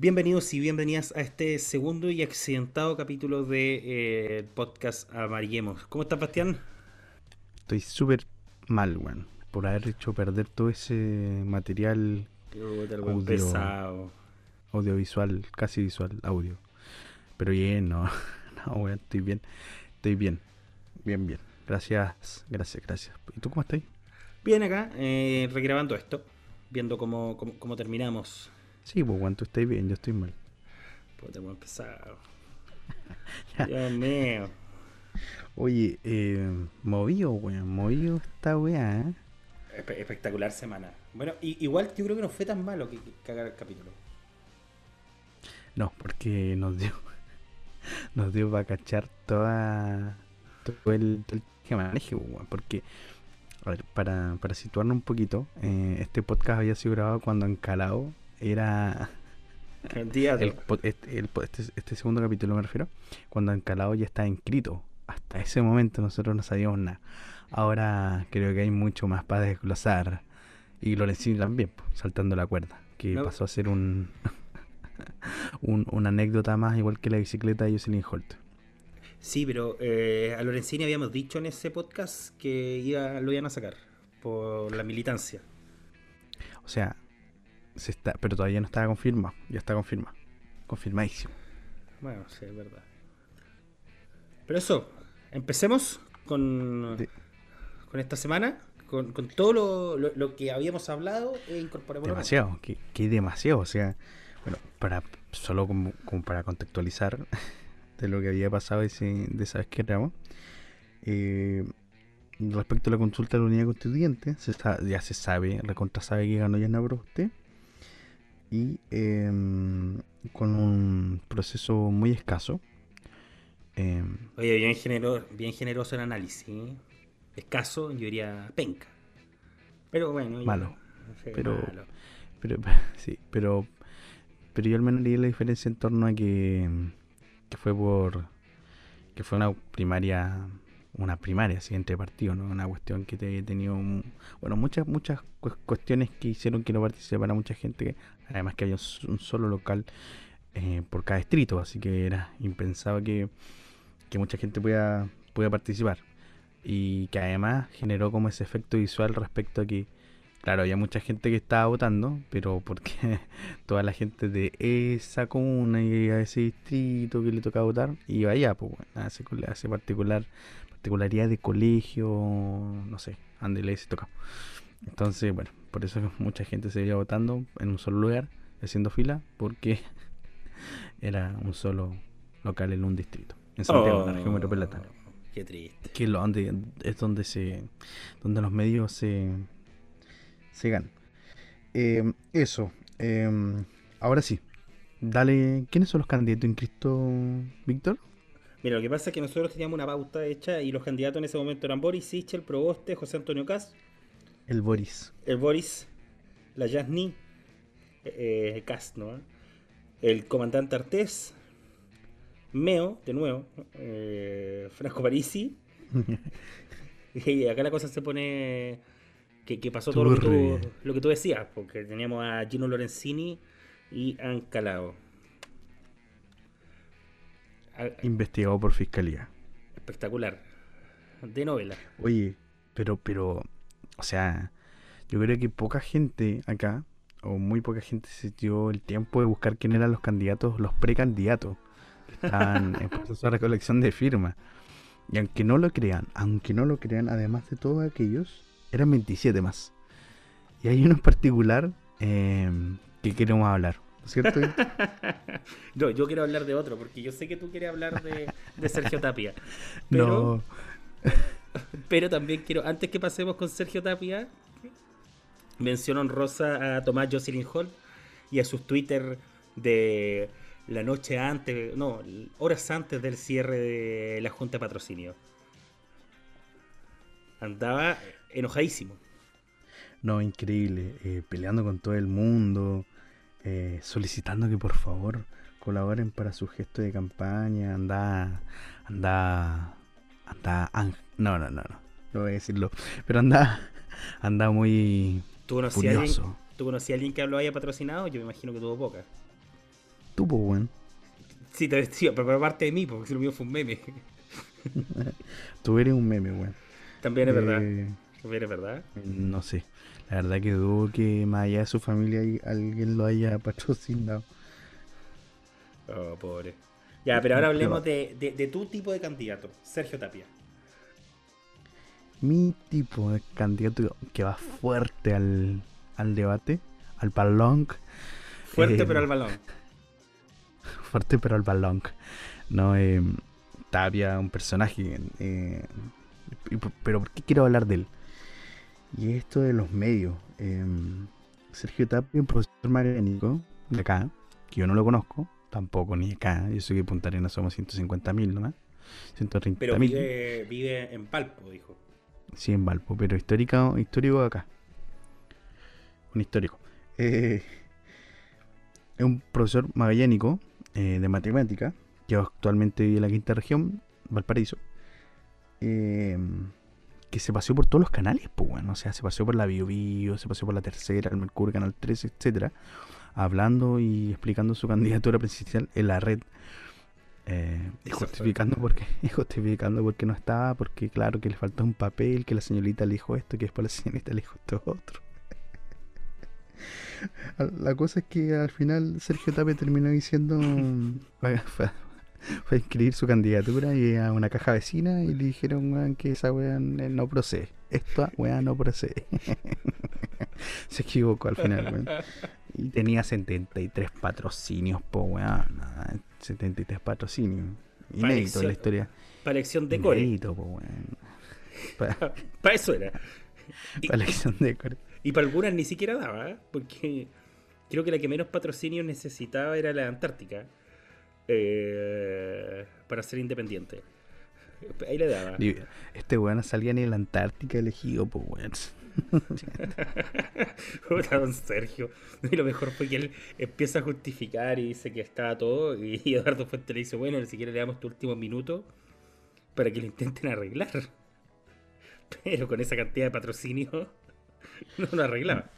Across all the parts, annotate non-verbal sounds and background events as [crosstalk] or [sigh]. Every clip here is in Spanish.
Bienvenidos y bienvenidas a este segundo y accidentado capítulo de eh, podcast Amarillemos. ¿Cómo estás, Bastián? Estoy súper mal, weón. Por haber hecho perder todo ese material audio, pesado. audiovisual, casi visual, audio. Pero bien, no, [laughs] no, weón, estoy bien. Estoy bien, bien, bien. Gracias, gracias, gracias. ¿Y tú cómo estás? Bien acá, eh, regrabando esto, viendo cómo, cómo, cómo terminamos Sí, pues cuando estáis bien, yo estoy mal. Pues te empezar. Dios mío. Oye, eh, movido, weón, movido esta weá, ¿eh? espectacular semana. Bueno, igual yo creo que no fue tan malo que, cagar el capítulo. No, porque nos dio [laughs] nos dio para cachar toda todo el, todo el que maneje, weón, porque a ver, para, para situarnos un poquito, eh, este podcast había sido grabado cuando Encalado era el, este, este, este, segundo capítulo me refiero, cuando Encalado ya está inscrito. Hasta ese momento nosotros no sabíamos nada. Ahora creo que hay mucho más para desglosar. Y Lorenzini también, saltando la cuerda, que pasó a ser un, [laughs] un, una anécdota más igual que la bicicleta de Jocelyn Holt. Sí, pero eh, a Lorenzini habíamos dicho en ese podcast que iba, lo iban a sacar por la militancia. O sea, está, pero todavía no estaba confirmado. Ya está confirmado. Confirmadísimo. Bueno, sí, es verdad. Pero eso, empecemos con, con esta semana, con, todo lo, que habíamos hablado e incorporemos. Demasiado, que, que, demasiado. O sea, bueno, para solo como, para contextualizar [laughs] de lo que había pasado ese, de esa vez que éramos. Eh, respecto a la consulta de la unidad constituyente, se ya se sabe, recontra sabe que ganó Yana usted y em, con un proceso muy escaso. Em, Oye, bien, genero, bien generoso el análisis. ¿eh? Escaso, yo diría penca. Pero bueno. Malo. pero, pero, [laughs] sí, pero, pero yo al menos leí la diferencia en torno a que, que fue por que fue una primaria una primaria así entre partidos, ¿no? Una cuestión que te, he tenido, bueno, muchas muchas cuestiones que hicieron que no participara mucha gente, además que había un solo local eh, por cada distrito, así que era impensado que, que mucha gente pueda, pueda participar. Y que además generó como ese efecto visual respecto a que, claro, había mucha gente que estaba votando, pero porque [laughs] toda la gente de esa comuna y a ese distrito que le tocaba votar iba allá, pues bueno, a particular particularidad de colegio, no sé, ande le se toca. Entonces, bueno, por eso mucha gente se veía votando en un solo lugar, haciendo fila, porque [laughs] era un solo local en un distrito, en Santiago, en la región oh, metropolitana. Qué triste. Que lo, donde, es donde se donde los medios se, se ganan. Eh, eso. Eh, ahora sí. Dale, ¿quiénes son los candidatos en Cristo, Víctor? Mira, lo que pasa es que nosotros teníamos una pauta hecha y los candidatos en ese momento eran Boris Sichel, Proboste, José Antonio Cas. El Boris. El Boris, la Yasni, eh, Cas, ¿no? El comandante Artés, Meo, de nuevo, eh, Franco Parisi. [laughs] y acá la cosa se pone que, pasó todo lo que, tú, lo que, tú, decías, porque teníamos a Gino Lorenzini y a Ancalao. Investigado por fiscalía. Espectacular. De novela. Oye, pero, pero, o sea, yo creo que poca gente acá, o muy poca gente se dio el tiempo de buscar quién eran los candidatos, los precandidatos, que estaban [laughs] en proceso de recolección de firmas. Y aunque no lo crean, aunque no lo crean, además de todos aquellos, eran 27 más. Y hay uno en particular eh, que queremos hablar. ¿Cierto? [laughs] no, yo quiero hablar de otro, porque yo sé que tú quieres hablar de, Sergio Tapia. [laughs] Pero, [laughs] pero también quiero, antes que pasemos con Sergio Tapia, menciono Rosa a Tomás Jocelyn Hall y a sus Twitter de la noche antes, no, horas antes del cierre de la Junta de Patrocinio. Andaba enojadísimo. No, increíble, eh, peleando con todo el mundo, eh, solicitando que por favor colaboren para su gesto de campaña. Anda, anda, anda, no, no, no, no, no voy a decirlo, pero anda, [laughs] anda muy ¿Tú a alguien, ¿Tú conocías a alguien que lo haya patrocinado? Yo me imagino que tuvo poca. tú, pues, weón. Sí, te decía, pero aparte de mí, porque si lo mío fue un meme. [laughs] tú eres un meme, weón. También es verdad. Eh, También es verdad. No sé. La verdad que dudo que más allá de su familia alguien lo haya [laughs] patrocinado. Oh, pobre. Ya, pero ahora hablemos de, de, tu tipo de candidato, Sergio Tapia. Mi tipo de candidato que va fuerte al, al debate, al balón. Fuerte eh, pero al balón. [laughs] Fuerte pero al balón. No, eh, Tapia, un personaje. Eh, pero ¿por qué quiero hablar de él? Y esto de los medios. Em, Sergio Tapia, un profesor magnético de acá, que yo no lo conozco, tampoco ni acá. Yo sé que Punta Arenas somos 150.000 nomás. 130.000. Pero vive, vive, en Palpo, dijo. Sí, en Valpo, pero histórico, histórico acá. Un histórico. Eh, es un profesor magallánico eh, de matemática que actualmente vive en la quinta región, Valparaíso. Eh, que se paseó por todos los canales, pues bueno, o sea, se paseó por la Bio, Bio se paseó por la tercera, el Mercurio, Canal 13, etcétera, hablando y explicando su candidatura presidencial en la red. Eh, y justificando porque, [laughs] justificando porque no estaba, porque claro que le faltó un papel, que la señorita le dijo esto, que después la señorita le dijo esto otro. [laughs] La cosa es que al final Sergio Tape terminó diciendo [laughs] [laughs] fue a inscribir su candidatura y a una caja vecina y le dijeron que esa weá no procede. Esta weá no procede. [laughs] Se equivocó al final, Y tenía 73 patrocinios, po weá. 73 patrocinios. Inédito en la historia. Para elección de core. Inédito, po Para, [laughs] eso era. Para elección de core. Y para algunas ni siquiera daba, ¿eh? porque creo que la que menos patrocinio necesitaba era la Antártica eh, para ser independiente. Ahí le daba. Este weón salía ni en la Antártica elegido, pues weón. [laughs] don Sergio. Y lo mejor fue que él empieza a justificar y dice que estaba todo. Y [laughs] Eduardo Fuente le dice: Bueno, ni siquiera le damos tu último minuto para que lo intenten arreglar. Pero con esa cantidad de patrocinio [laughs] no lo arreglaba.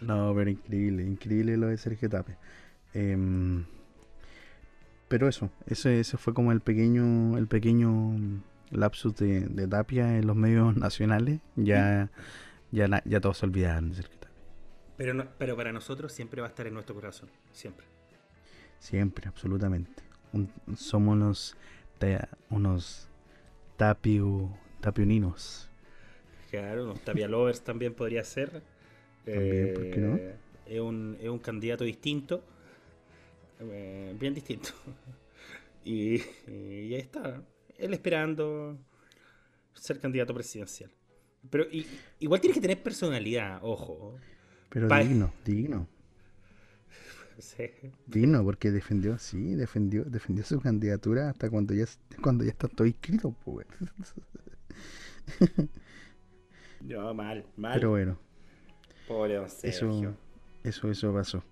No, pero increíble, increíble lo de Sergio Tape. Eh, pero eso, ese, ese fue como el pequeño, el pequeño lapsus de, de Tapia en los medios [laughs] nacionales. Ya, ya, ya todos se olvidaron de Sergio Tapia. Pero, pero para nosotros siempre va a estar en nuestro corazón, siempre. Siempre, absolutamente. somos unos, unos tapio, tapioninos. Claro, unos tapia lovers también podría ser. También, ¿por qué no? Eh, es un, es un candidato distinto eh, bien distinto. [laughs] y, ahí está, él esperando ser candidato presidencial. Pero igual tienes que tener personalidad, ojo. Pero digno, digno. [laughs] Digno, porque defendió, sí, defendió, defendió su candidatura hasta cuando ya, cuando ya está todo inscrito, pues. no, [laughs] mal, mal. Pero bueno. Eso, eso, eso pasó.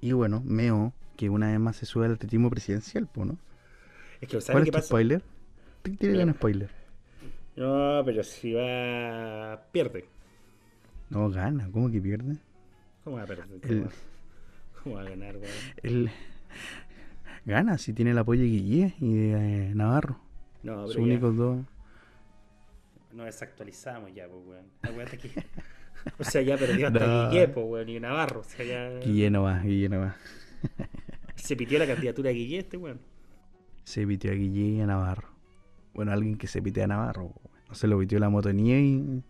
Y bueno, Meo que una vez más se sube al atletismo presidencial, ¿no? Es que, ¿sabes ¿Cuál es spoiler? Tiene un spoiler. No, pero si va. pierde. No, gana. ¿Cómo que pierde? ¿Cómo va a perder? ¿Cómo va a ganar, weón? El... Gana si tiene el apoyo de Guille y de eh, Navarro. No, pero Sus únicos dos. Nos desactualizamos ya, pues, weón. Acuérdate que. o sea, ya perdió hasta [laughs] Guille, pues, weón, y Navarro. O sea, ya... Guille no va, Guille no va. [laughs] Se pitió la candidatura de Guille este, weón. Se pitió a Guille y a Navarro. Bueno, alguien que se pitea a Navarro. No se lo pitió la motonía y.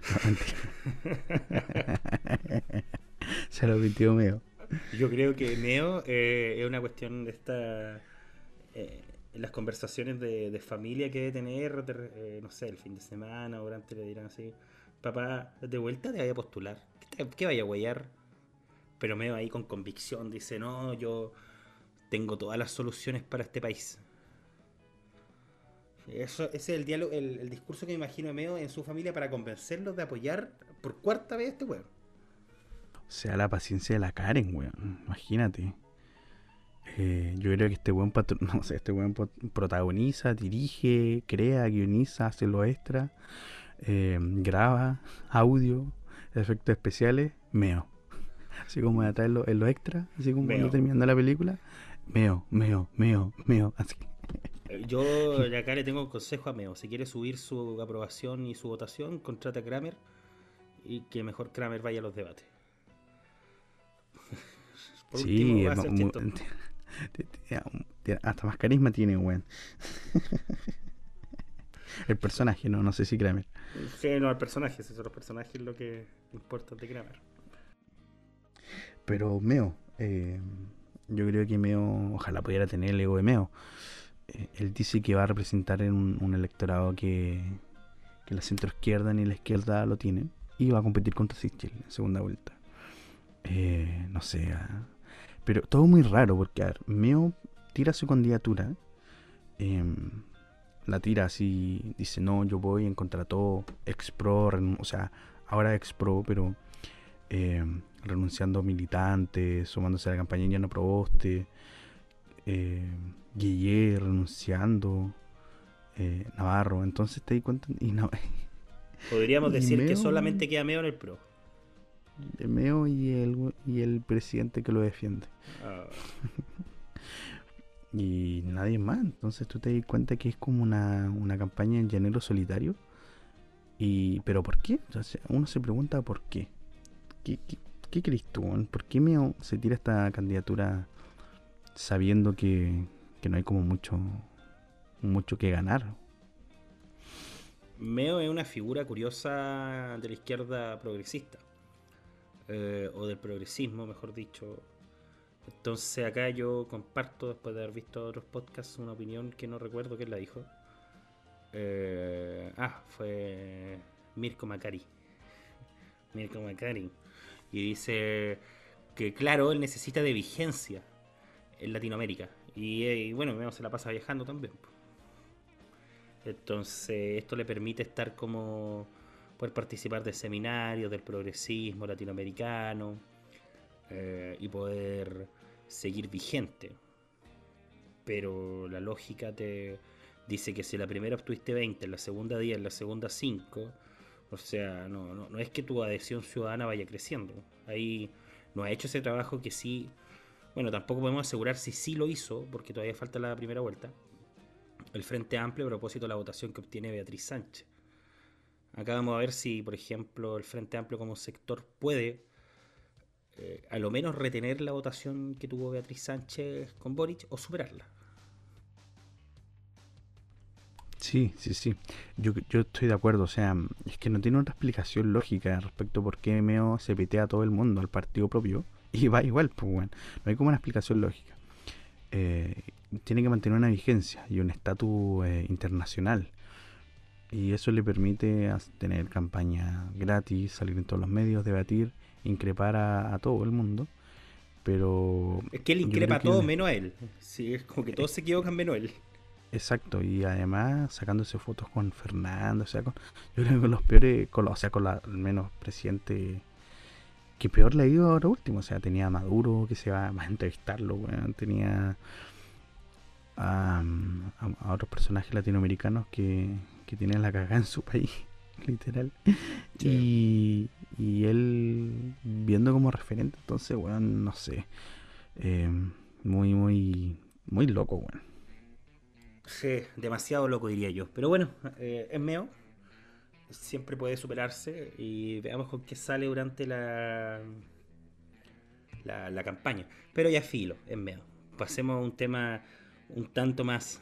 [laughs] se lo pitió Meo. Yo creo que Meo eh, es una cuestión de esta. Eh, las conversaciones de, familia que debe tener, eh, no sé, el fin de semana o durante le dirán así: Papá, de vuelta te vaya a postular. ¿Qué, qué vaya a guayar? Pero medio ahí con convicción dice, no, yo tengo todas las soluciones para este país. Eso, ese es el diálogo, el, discurso que me imagino Meo en su familia para convencerlos de apoyar por cuarta vez a este weón. O sea, la paciencia de la Karen, weón. Imagínate. Eh, yo creo que este buen [laughs] no sé, este buen protagoniza, dirige, crea, guioniza, hace lo extra, eh, graba, audio, efectos especiales, meo así como en lo, en lo extra, así como cuando terminando la película, Meo, Meo, Meo, Meo. Así. Eh, yo acá le tengo un consejo a Meo. Si quiere subir su aprobación y su votación, contrata a Kramer y que mejor Kramer vaya a los debates. sí, hasta más carisma tiene, weón. [laughs] el personaje, no, no sé si Kramer. Sí, no, el personaje, esos son los personajes lo que importa de Kramer. Pero Meo, eh, yo creo que Meo, ojalá pudiera tener el ego de Meo. Eh, él dice que va a representar en un, electorado que, que la izquierda ni la izquierda lo tienen y va a competir contra Sichel en segunda vuelta. Eh, no sé, ah, pero todo muy raro porque a Meo tira su candidatura, em, la tira así, dice no, yo voy en contra de todo, expro, o sea, ahora expro, pero em, renunciando militantes, sumándose a la campaña ya no proboste, eh, Guille renunciando, eh, Navarro, entonces te di cuenta y no, [laughs] Podríamos decir que solamente queda Meo en el PRO. Meo y el, y el presidente que lo defiende. Ah. [laughs] y nadie más. Entonces tú te das cuenta que es como una, una campaña en llanero solitario. Y, ¿Pero por qué? uno se pregunta por qué. ¿Qué, qué, crees tú? ¿Por qué Meo se tira esta candidatura sabiendo que, que no hay como mucho, mucho que ganar? Meo es una figura curiosa de la izquierda progresista, eh, o del progresismo, mejor dicho. Entonces acá yo comparto, después de haber visto otros podcasts, una opinión que no recuerdo quién la dijo. Eh, ah, fue Mirko Macari. Mirko Macari. Y dice que claro, él necesita de vigencia en Latinoamérica. Y, eh, bueno, se la pasa viajando también. Entonces, esto le permite estar como poder participar de seminarios del progresismo latinoamericano eh, y poder seguir vigente. Pero la lógica te dice que si la primera obtuviste 20, en la segunda 10, en la segunda 5, o sea, no, no, no es que tu adhesión ciudadana vaya creciendo. Ahí no ha hecho ese trabajo que sí, bueno, tampoco podemos asegurar si sí lo hizo, porque todavía falta la primera vuelta, el Frente Amplio a propósito de la votación que obtiene Beatriz Sánchez. Acá vamos a ver si, por ejemplo, el Frente Amplio como sector puede eh, a lo menos retener la votación que tuvo Beatriz Sánchez con Boric o superarla. Sí, sí, sí. Yo, yo estoy de acuerdo. O sea, es que no tiene otra explicación lógica respecto a por qué MEO se petea a todo el mundo, al partido propio, [laughs] y va igual, pues bueno. No hay como una explicación lógica. Eh, tiene que mantener una vigencia y un estatus eh, internacional. Y eso le permite tener campaña gratis, salir en todos los medios, debatir, increpar a, todo el mundo. Pero. Es que él increpa a todos menos a él. Sí, es como que todos se equivocan menos a él. Exacto, y además sacándose fotos con Fernando, o sea, con, [laughs] yo creo que con los peores, con o sea, con la, al menos presidente que peor le ha ido ahora último, o sea, tenía a Maduro que se va a entrevistarlo, tenía a, otros personajes latinoamericanos que, que tienen la cagada en su país, [laughs] literal. Y, y él viendo como referente, entonces, weón, no sé. Eh, muy, muy, muy loco, weón. Sí, demasiado loco diría yo. Pero bueno, eh, es meo. Siempre puede superarse y veamos con qué sale durante la, la, la campaña. Pero ya filo, es meo. Pasemos a un tema un tanto más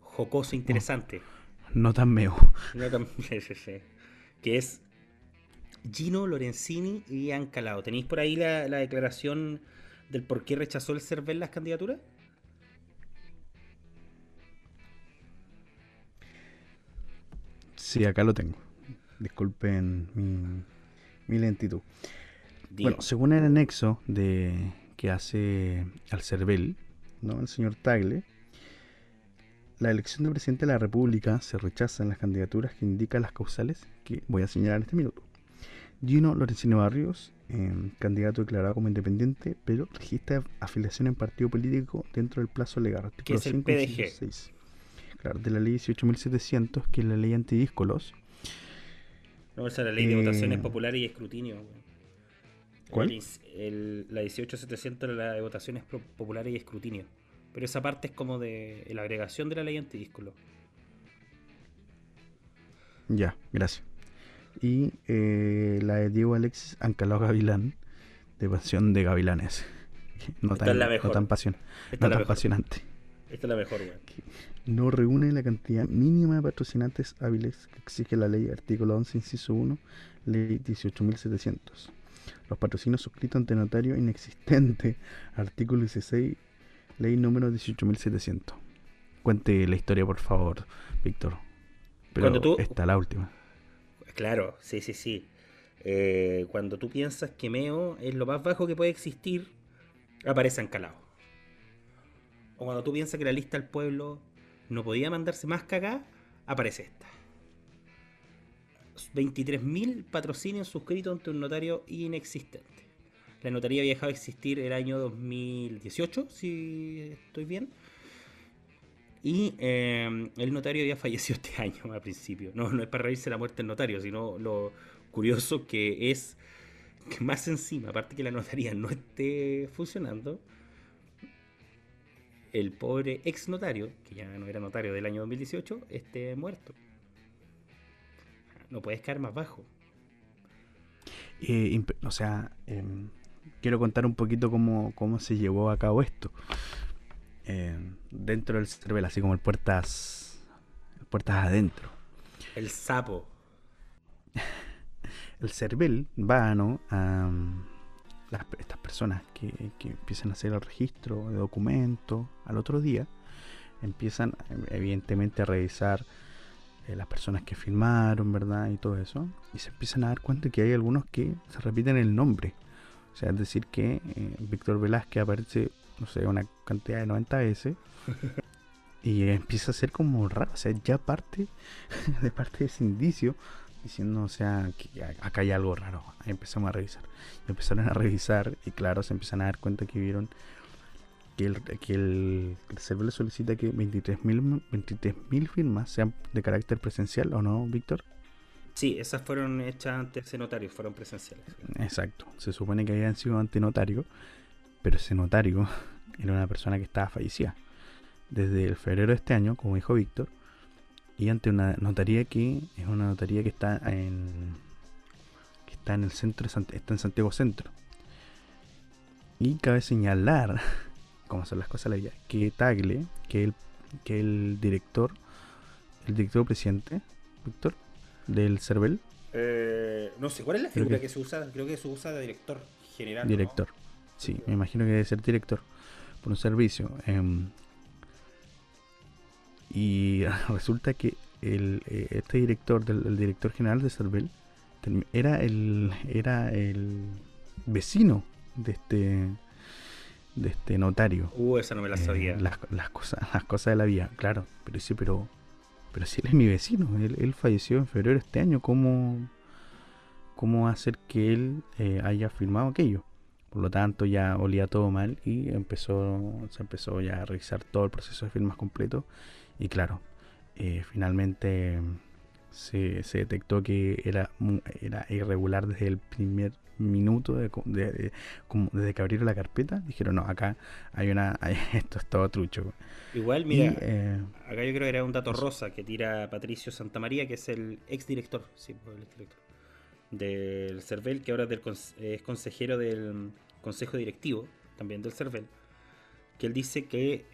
jocoso, e interesante. No, tan meo. No tan, [laughs] Que es Gino Lorenzini y Ancalao. ¿Tenéis por ahí la, declaración del por qué rechazó el CERVEL las candidaturas? Sí, acá lo tengo. Disculpen mi, lentitud. Bueno, según el anexo de que hace al CERVEL, ¿no? el señor Tagle, la elección de presidente de la República se rechaza en las candidaturas que indican las causales que voy a señalar en este minuto. Gino Lorenzino Barrios, em, candidato declarado como independiente, pero registra afiliación en partido político dentro del plazo legal. Que es el PDG. Claro, de la ley 18.700, que es la ley antidíscolos. No, esa es la ley de votaciones eh, populares y escrutinio. ¿Cuál? la 18.700 es la de votaciones populares y escrutinio. Pero esa parte es como de la agregación de la ley antidíscolo. Ya, gracias. Y eh, la de Diego Alexis Ancalao Gavilán, de Pasión de Gavilanes. [laughs] No tan, no tan, pasión, no tan apasionante. Esta es la mejor, güey. No reúne la cantidad mínima de patrocinantes hábiles que exige la ley artículo 11, inciso 1, ley 18.700. Los patrocinios suscritos ante notario inexistente, [laughs] artículo 16, ley número 18.700. Cuente la historia, por favor, Víctor. Pero Cuando tú... esta la última. Claro, sí, sí, sí. Eh, cuando tú piensas que Meo es lo más bajo que puede existir, aparece Ancalao. O cuando tú piensas que la lista del pueblo no podía mandarse más cagada, aparece esta. 23.000 patrocinios suscritos ante un notario inexistente. La notaría había dejado de existir el año 2018, si estoy bien. Y eh, el notario había fallecido este [laughs] año al principio. No, no es para reírse la muerte del notario, sino lo curioso que es que más encima, aparte que la notaría no esté funcionando, el pobre ex notario, que ya no era notario del año 2018, esté muerto. No puedes caer más bajo. Eh, o sea, em, quiero contar un poquito cómo, cómo se llevó a cabo esto. Em, dentro del CERVEL, así como el puertas, puertas adentro. El sapo. [laughs] el CERVEL va ¿no? a estas personas que, empiezan a hacer el registro de documentos al otro día, empiezan evidentemente a revisar eh, las personas que firmaron, ¿verdad? Y todo eso, y se empiezan a dar cuenta que hay algunos que se repiten el nombre. O sea, es decir, que eh, Víctor Velázquez aparece, no sé, una cantidad de 90 veces. [laughs] y empieza a ser como raro, o sea, ya parte [laughs] de parte de ese indicio diciendo, o sea, que acá hay algo raro. Ahí empezamos a revisar. Y empezaron a revisar y claro, se empiezan a dar cuenta que vieron que el, que el, server le solicita que 23.000 23 firmas sean de carácter presencial, ¿o no, Víctor? Sí, esas fueron hechas ante ese notario, fueron presenciales. Exacto, se supone que habían sido ante notario, pero ese notario [laughs] era una persona que estaba fallecida. Desde el febrero de este año, como dijo Víctor, y ante una notaría que es una notaría que está en que está en el centro está en Santiago Centro. Y cabe señalar [laughs] como son las cosas la vida que Tagle que el que el director el director presidente Víctor del CERVEL. Eh, no sé cuál es la figura que, se usa creo que se usa de director general director sí me imagino que debe ser director por un servicio. Eh, y [laughs] resulta que el, eh, este director, del, el director general de Cervel, era el, era el vecino de este de este notario. Uh, esa no me la eh, sabía. las, las, cosas, [laughs] las cosas de la vida, claro. Pero sí, pero, pero si él es mi vecino, él, falleció en febrero de este año, ¿cómo, cómo hacer que él eh, haya firmado aquello? Por lo tanto, ya olía todo mal y empezó, se empezó ya a revisar todo el proceso de firmas completo y claro, eh, finalmente se, detectó que era, era irregular desde el primer minuto de, desde que abrieron la carpeta dijeron no acá hay una [laughs] esto es todo trucho igual mira eh, acá yo creo que era un dato rosa que tira Patricio Santamaría que es el ex director sí pues, el director del CERVEL que ahora es consejero del consejo directivo también del CERVEL que él dice que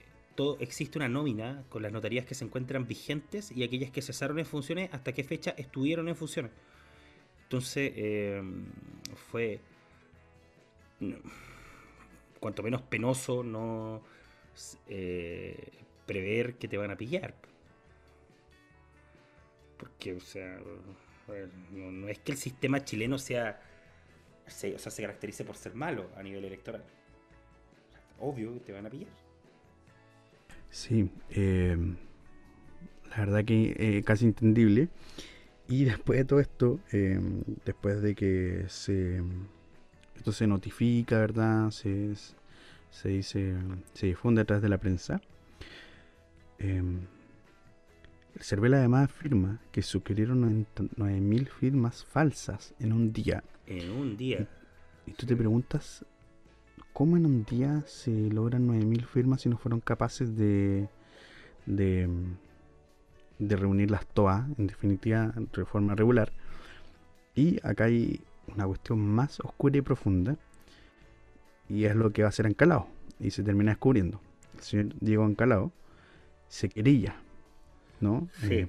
existe una nómina con las notarías que se encuentran vigentes y aquellas que cesaron en funciones hasta qué fecha estuvieron en funciones. Entonces, eh, fue cuanto menos penoso no eh, prever que te van a pillar. Porque, o sea, no, es que el sistema chileno sea, se, o sea, se caracterice por ser malo a nivel electoral. Obvio que te van a pillar. Sí, eh, la verdad que eh, casi entendible. Y después de todo esto, eh, después de que se esto se notifica, ¿verdad? Se, se dice, se difunde a través de la prensa. el Cervela además afirma que sugerieron 9.000 firmas falsas en un día. En un día. Y, tú te preguntas ¿cómo en un día se logran 9.000 firmas si no fueron capaces de, de, de reunirlas todas, en definitiva, de forma regular? Y acá hay una cuestión más oscura y profunda, y es lo que va a ser Ancalao, y se termina descubriendo. El señor Diego Ancalao se querilla, ¿no? Sí. Eh,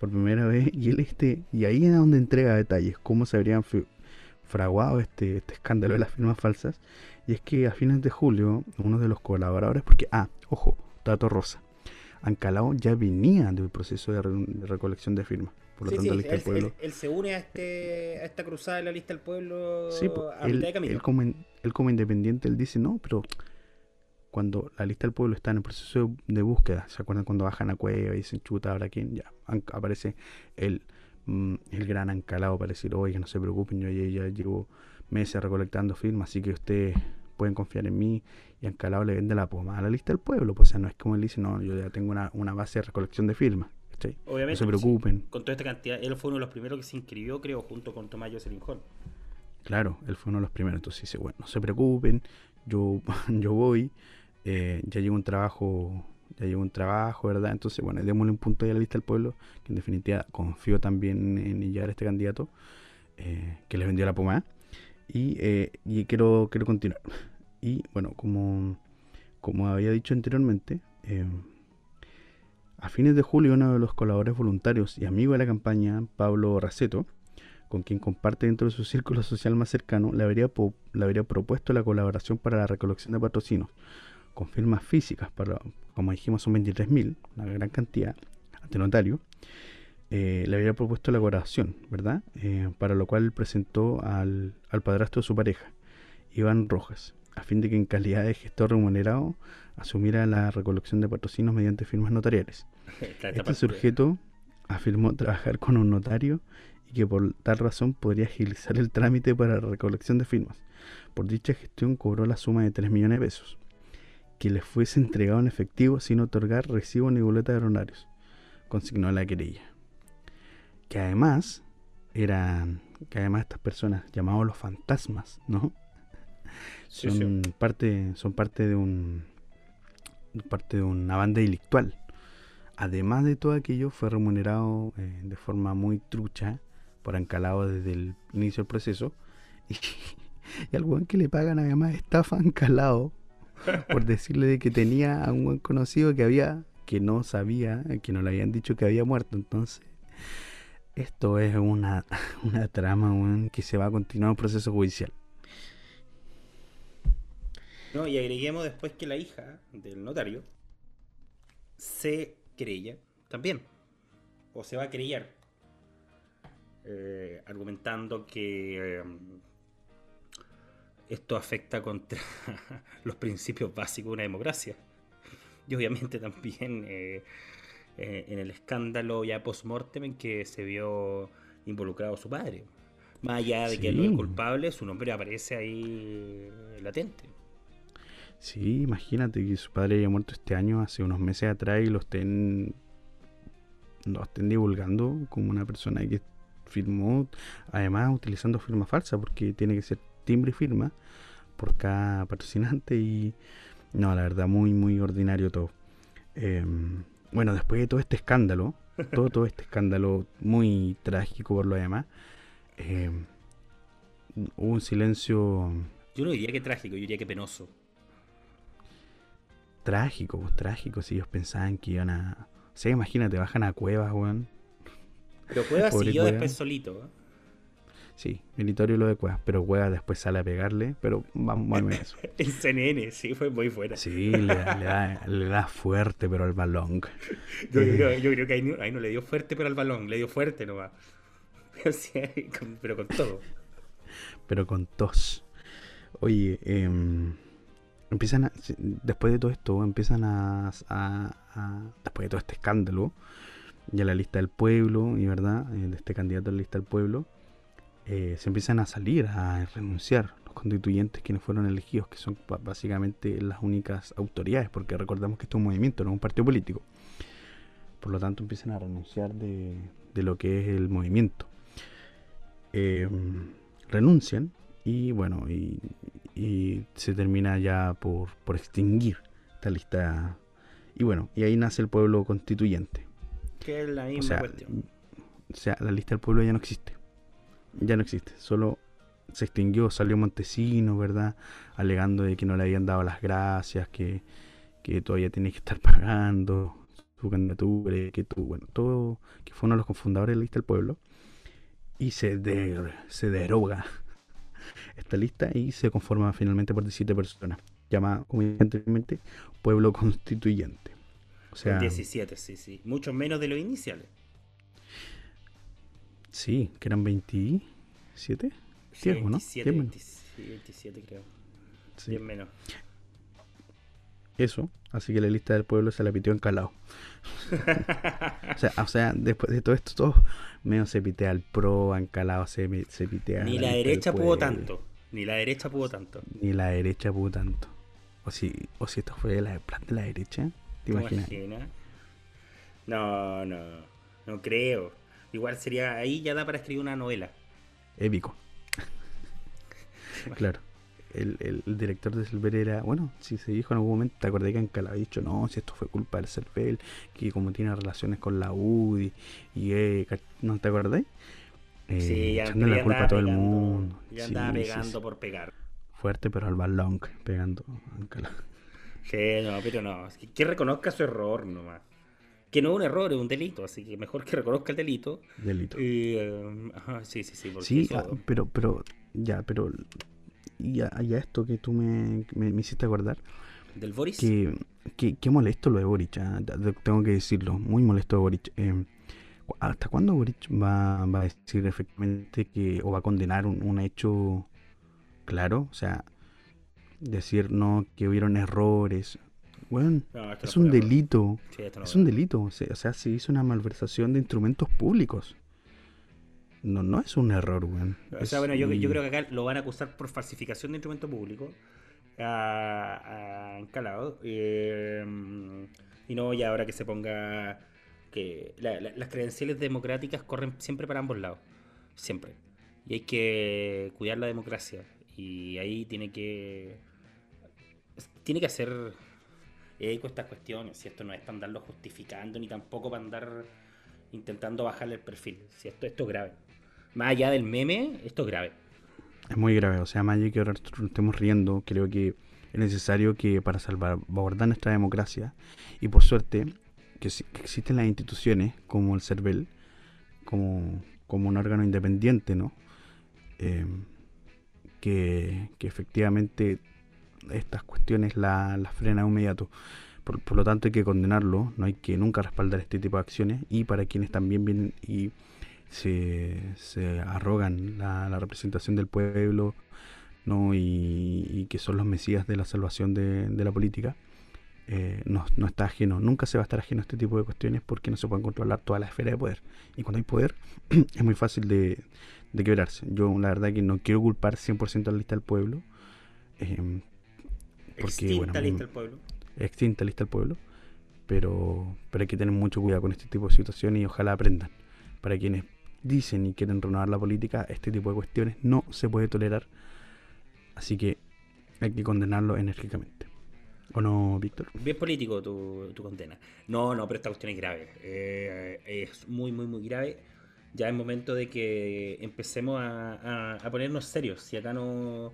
por primera vez, y él este, y ahí es donde entrega detalles, cómo se habrían fraguado este, este escándalo de las firmas falsas, y es que a fines de julio, uno de los colaboradores, porque, ah, ojo, dato rosa, Ancalao ya venía del proceso de, re- de recolección de firmas, por lo Sí, tanto, sí, la lista del él, pueblo... él- él se une a, este, a esta cruzada de la lista del pueblo Sí, a él, mitad de camino. él como, in- él como independiente, él dice, no, pero cuando la lista del pueblo está en el proceso de, búsqueda, ¿se acuerdan cuando bajan a cueva y dicen, chuta, ahora quién? Ya, aparece el, el gran ancalado para decir, oye, no se preocupen, yo ya, llevo meses recolectando firmas, así que ustedes pueden confiar en mí. Y Ancalado le vende la poma a la lista del pueblo, pues o sea, no es como él dice, no, yo ya tengo una, una base de recolección de firmas. No Obviamente, se sí, preocupen. con toda esta cantidad, él fue uno de los primeros que se inscribió, creo, junto con Tomás Jocelyn Hall. Claro, él fue uno de los primeros. Entonces dice, bueno, no se preocupen, yo, [laughs] yo voy, eh, ya llevo un trabajo, ya llevo un trabajo, ¿verdad? Entonces, bueno, démosle un punto a la lista del pueblo, que en definitiva confío también en llegar a este candidato, eh, que les vendió la pomada. Y, eh, y quiero, quiero continuar. Y bueno, como, como había dicho anteriormente, eh, a fines de julio uno de los colaboradores voluntarios y amigo de la campaña, Pablo Raceto, con quien comparte dentro de su círculo social más cercano, le habría, le habría propuesto la colaboración para la recolección de patrocinos, con firmas físicas, para, como dijimos son 23.000, una gran cantidad, ante notario, eh, le habría propuesto la colaboración, ¿verdad? Eh, para lo cual presentó al, al padrastro de su pareja, Iván Rojas, a fin de que en calidad de gestor remunerado asumiera la recolección de patrocinos mediante firmas notariales. [laughs] Este sujeto afirmó trabajar con un notario y que por tal razón podría agilizar el trámite para la recolección de firmas. Por dicha gestión cobró la suma de 3 millones de pesos, que le fuese entregado en efectivo sin otorgar recibo ni boleta de honorarios, consignó la querella. Que además eran, que además estas personas llamados los fantasmas, ¿no? Sí, son sí. parte son parte de un parte de una banda delictual además de todo aquello fue remunerado eh, de forma muy trucha por Ancalao desde el inicio del proceso [laughs] y, y al buen que le pagan además estafa a Ancalao [laughs] por decirle de que tenía a un buen conocido que había que no sabía que no le habían dicho que había muerto entonces esto es una, [laughs] una trama weón, que se va a continuar el proceso judicial No, y agreguemos después que la hija del notario se querella también. O se va a querellar. eh, argumentando que eh, esto afecta contra [laughs] los principios básicos de una democracia. Y obviamente también eh, eh, en el escándalo ya post-mortem en que se vio involucrado su padre. Más allá de que Sí. no es culpable, su nombre aparece ahí latente. Sí, imagínate que su padre haya muerto este año, hace unos meses atrás, y lo estén, lo estén divulgando como una persona que firmó, además utilizando firma falsa, porque tiene que ser timbre y firma por cada [laughs] patrocinante y no, la verdad, muy, muy ordinario todo. Em, bueno, después de todo este escándalo, [laughs] todo, todo este escándalo muy trágico por lo demás, em, hubo un silencio Yo no diría que trágico, yo diría que penoso. trágico, pues, trágico, si ellos pensaban que iban a... O sea, imagínate, bajan a cuevas, weón. Pero Cuevas [laughs] Pobre siguió Cuevas. después solito. ¿eh? Sí, meritorio lo de cuevas, pero cuevas después sale a pegarle, pero vamos, a eso. [laughs] El CNN, sí, fue muy fuera. Sí, le da, le da, le da fuerte, pero al balón. [laughs] Yo, Eh. creo, yo creo que ahí no, ahí no le dio fuerte pero al balón, le dio fuerte nomás. [laughs] Pero, sí, con, pero con todo. pero con tos. Oye, em, empiezan a, después de todo esto, empiezan a, a- a- después de todo este escándalo, ya la lista del pueblo, y verdad, eh, de este candidato a la lista del pueblo, eh, se empiezan a salir, a renunciar los constituyentes quienes fueron elegidos, que son básicamente las únicas autoridades, porque recordamos que esto es un movimiento, no es un partido político. Por lo tanto, empiezan a renunciar de, de lo que es el movimiento. Eh, renuncian Y bueno, y, se termina ya por, por extinguir esta lista. Y bueno, y ahí nace el pueblo constituyente. Que es la misma cuestión. O sea, la lista del pueblo ya no existe. Ya no existe. Solo se extinguió, salió Montesino, ¿verdad? Alegando de que no le habían dado las gracias, que, que todavía tiene que estar [laughs] pagando su candidatura, que tú, bueno, todo, que fue uno de los confundadores de la lista del pueblo. Y se, se deroga [laughs] esta lista y se conforma finalmente por 17 personas, llamada, como pueblo constituyente. O sea, 17, sí, sí. Mucho menos de los iniciales. Sí, que eran 27. Sí, 27, 27, creo. Sí. Bien menos. Eso, así que la lista del pueblo se la pitió en calado. o, sea, o sea, después de todo esto, todo menos se pitea al pro, en calado se, se pitea. Ni la, derecha pudo tanto. Ni la derecha pudo tanto. Ni la derecha pudo tanto. O si, o si esto fue la plan de la derecha, ¿te imaginas? No, no, no creo. Igual sería, ahí ya da para escribir una novela. Épico. [laughs] claro el, el, director de Cervel era, bueno, si se dijo en algún momento, te acordé que en Cala dicho, no, si esto fue culpa del Cervel, que como tiene relaciones con la UDI, y eh, ¿no te acordás? Eh, sí, ya, la culpa a todo el mundo. Ya andaba pegando por pegar. Fuerte, pero al balón, pegando en Cala. Sí, no, pero no, que, reconozca su error nomás que no es un error, es un delito, así que mejor que reconozca el delito. Delito. Eh, sí, sí, sí. Sí, ah, pero, pero, ya, pero y a, esto que tú me, me, hiciste acordar. ¿Del Boris? Que, que, molesto lo de Boric, ah, tengo que decirlo, muy molesto de Boric. Eh, ¿Hasta cuándo Boric va, va, a decir efectivamente que, o va a condenar un, hecho claro? O sea, decir no, que hubieron errores. Bueno, es un delito. es un delito. O sea, se hizo una malversación de instrumentos públicos. No, no es un error, weón. O sea, bueno, yo, yo, creo que acá lo van a acusar por falsificación de instrumento público a, Encalado. Eh, y no, ya ahora que se ponga que las credenciales democráticas corren siempre para ambos lados. Siempre. Y hay que cuidar la democracia. Y ahí tiene que. Tiene que hacer eco estas cuestiones. Si esto no es para andarlo justificando, ni tampoco para andar intentando bajarle el perfil. Si esto, esto es grave más allá del meme, esto es grave. Es muy grave, o sea, más allá que ahora estemos riendo, creo que es necesario que para salvaguardar nuestra democracia, y por suerte, que, existen las instituciones como el CERVEL, como, como un órgano independiente, ¿no? Em, que, efectivamente estas cuestiones las la frena de inmediato. Por, por, lo tanto hay que condenarlo, no hay que nunca respaldar este tipo de acciones y para quienes también vienen y se, se arrogan la, representación del pueblo ¿no? Y, que son los mesías de la salvación de, la política, eh, no, no, está ajeno, nunca se va a estar ajeno a este tipo de cuestiones porque no se pueden controlar toda la esfera de poder. Y cuando hay poder [clears throat] es muy fácil de, de quebrarse. Yo la verdad que no quiero culpar 100% a la lista del pueblo. Eh, porque, extinta lista del pueblo. Extinta lista del pueblo. Pero, pero hay que tener mucho cuidado con este tipo de situaciones y ojalá aprendan. Para quienes dicen y quieren renovar la política, este tipo de cuestiones no se puede tolerar. Así que hay que condenarlo enérgicamente. ¿O no, Víctor? Bien político tu, condena. No, no, pero esta cuestión es grave. Eh, es muy, muy, muy grave. Ya es momento de que empecemos a, ponernos serios. Si acá no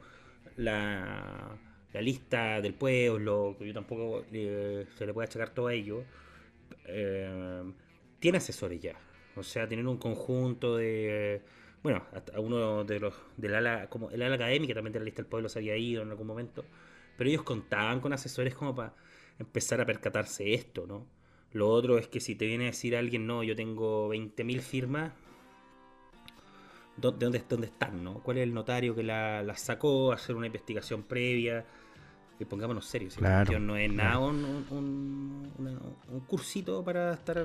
la, la lista del pueblo, que yo tampoco eh, se le puede achacar todo a ello, eh, tiene asesores ya. O sea, tener un conjunto de. Bueno, hasta uno de los. del ala, como el ala académica también de la lista del pueblo se había ido en algún momento. Pero ellos contaban con asesores como para empezar a percatarse esto, ¿no? Lo otro es que si te viene a decir alguien, no, yo tengo 20.000 firmas, ¿dónde, dónde, están, no? ¿Cuál es el notario que la, sacó? Hacer una investigación previa. Y pongámonos serios. Claro, no es nada un, un, un, cursito para estar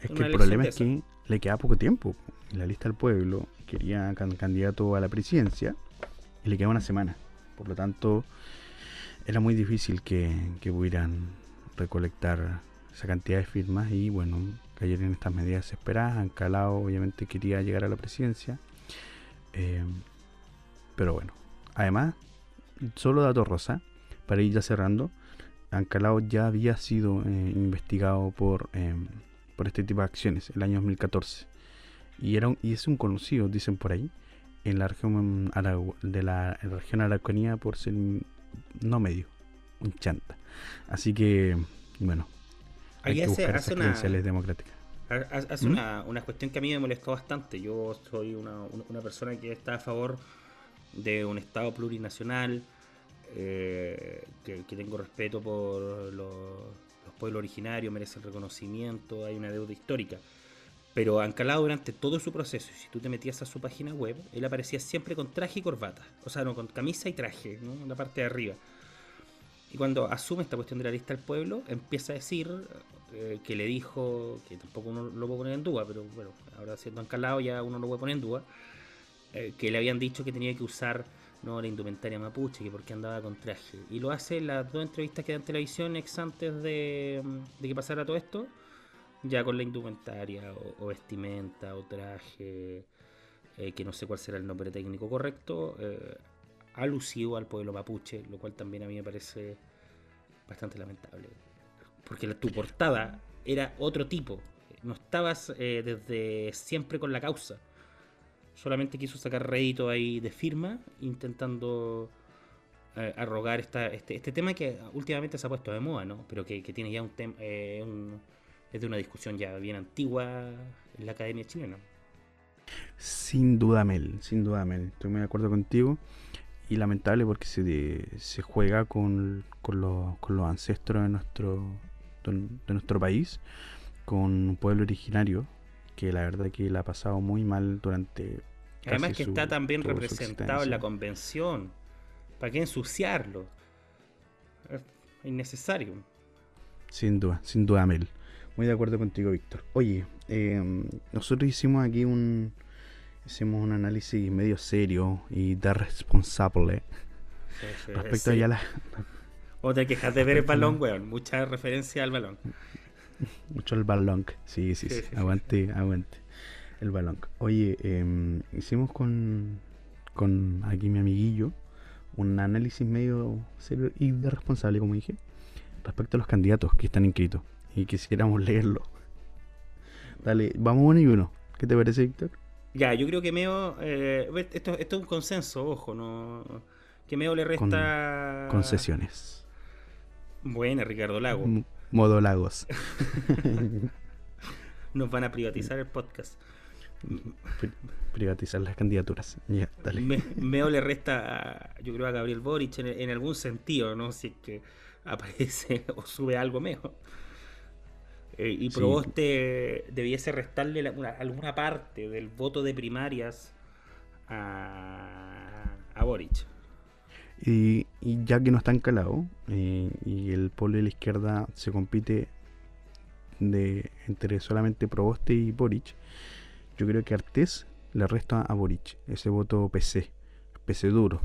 es que el problema es que le queda poco tiempo. La lista del pueblo quería candidato a la presidencia y le queda una semana. Por lo tanto, era muy difícil que, pudieran recolectar esa cantidad de firmas y bueno, cayeron estas medidas esperadas. Ancalao obviamente quería llegar a la presidencia. Eh, Pero bueno, además, solo dato rosa, para ir ya cerrando, Ancalao ya había sido eh, investigado por, em, por este tipo de acciones el año 2014. Y, era y es un conocido, dicen por ahí, en la región de la, región Araucanía por ser no medio, un chanta. Así que, bueno, democráticas. Hace ¿Mm? una, una, cuestión que a mí me molestó bastante. Yo soy una, una persona que está a favor de un Estado plurinacional, eh, que, tengo respeto por los, pueblos originarios, merece el reconocimiento, hay una deuda histórica. Pero Ancalado durante todo su proceso, si tú te metías a su página web, él aparecía siempre con traje y corbata. O sea, no, con camisa y traje, ¿no? en la parte de arriba. Cuando asume esta cuestión de la lista del pueblo, empieza a decir eh, que le dijo, que tampoco uno lo puede poner en duda, pero bueno, ahora siendo Ancalado ya uno lo puede poner en duda, eh, que le habían dicho que tenía que usar no la indumentaria mapuche, que porque andaba con traje. Y lo hace en las dos entrevistas que da en televisión ex antes de, que pasara todo esto, ya con la indumentaria o, vestimenta o traje, eh, que no sé cuál será el nombre técnico correcto, alusivo al pueblo mapuche, lo cual también a mí me parece bastante lamentable. Porque tu portada era otro tipo, no estabas eh, desde siempre con la causa solamente quiso sacar rédito ahí de firma, intentando eh, arrogar esta, este, este, tema que últimamente se ha puesto de moda, ¿no? Pero que, tiene ya un tema, eh, es de una discusión ya bien antigua en la academia chilena. Sin duda, Mel, sin duda, Mel. Estoy muy de acuerdo contigo. Y lamentable porque se, se juega con, con, los, con los ancestros de nuestro, de nuestro país, con un pueblo originario que la verdad que la ha pasado muy mal durante... Además que está también representado en la convención. ¿Para qué ensuciarlo? Es innecesario. Sin duda, sin duda, Mel. Muy de acuerdo contigo, Víctor. Oye, em, nosotros hicimos aquí un... Hicimos un análisis medio serio y de responsable respecto a ya la... O te quejas de ver el balón, weón. Mucha referencia al balón. Mucho el balón. Sí, sí, sí. Aguante, aguante. El balón. Oye, em, hicimos con, con aquí mi amiguillo un análisis medio serio y de responsable, como dije, respecto a los candidatos que están inscritos. Y quisiéramos leerlo. Dale, vamos uno y uno. ¿Qué te parece, Víctor? Ya, yo creo que Meo. Eh, esto, esto es un consenso, ojo, no. Que Meo le resta. concesiones. Buena, Ricardo Lago. Modo Lagos. [laughs] Nos van a privatizar el podcast. privatizar las candidaturas. Ya, dale. Me, meo le resta, yo creo, a Gabriel Boric en, algún sentido, ¿no? Si es que aparece [laughs] o sube algo mejor. Eh, y Proboste debiese restarle alguna parte del voto de primarias a, a Boric. Y, ya que no está encalado eh, y el polo de la izquierda se compite de entre solamente Proboste y Boric, yo creo que Artés le resta a Boric ese voto PC, PC duro.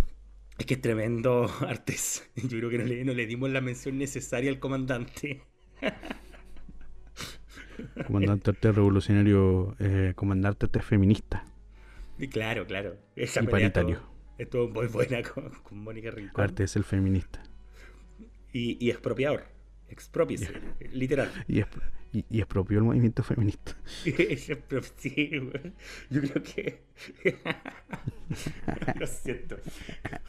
Es que es tremendo [laughs] Artés. Yo creo que no le, dimos la mención necesaria al comandante. [laughs] comandante Artés revolucionario, eh, comandante Artés feminista. Claro, claro. Esa y paritario. Estuvo muy buena con, Mónica Rincón. Parte es el feminista. Y, y expropiador. Expropiese, literal. Y, y, expropió el movimiento feminista. [laughs] sí, Yo creo que. [laughs] lo siento.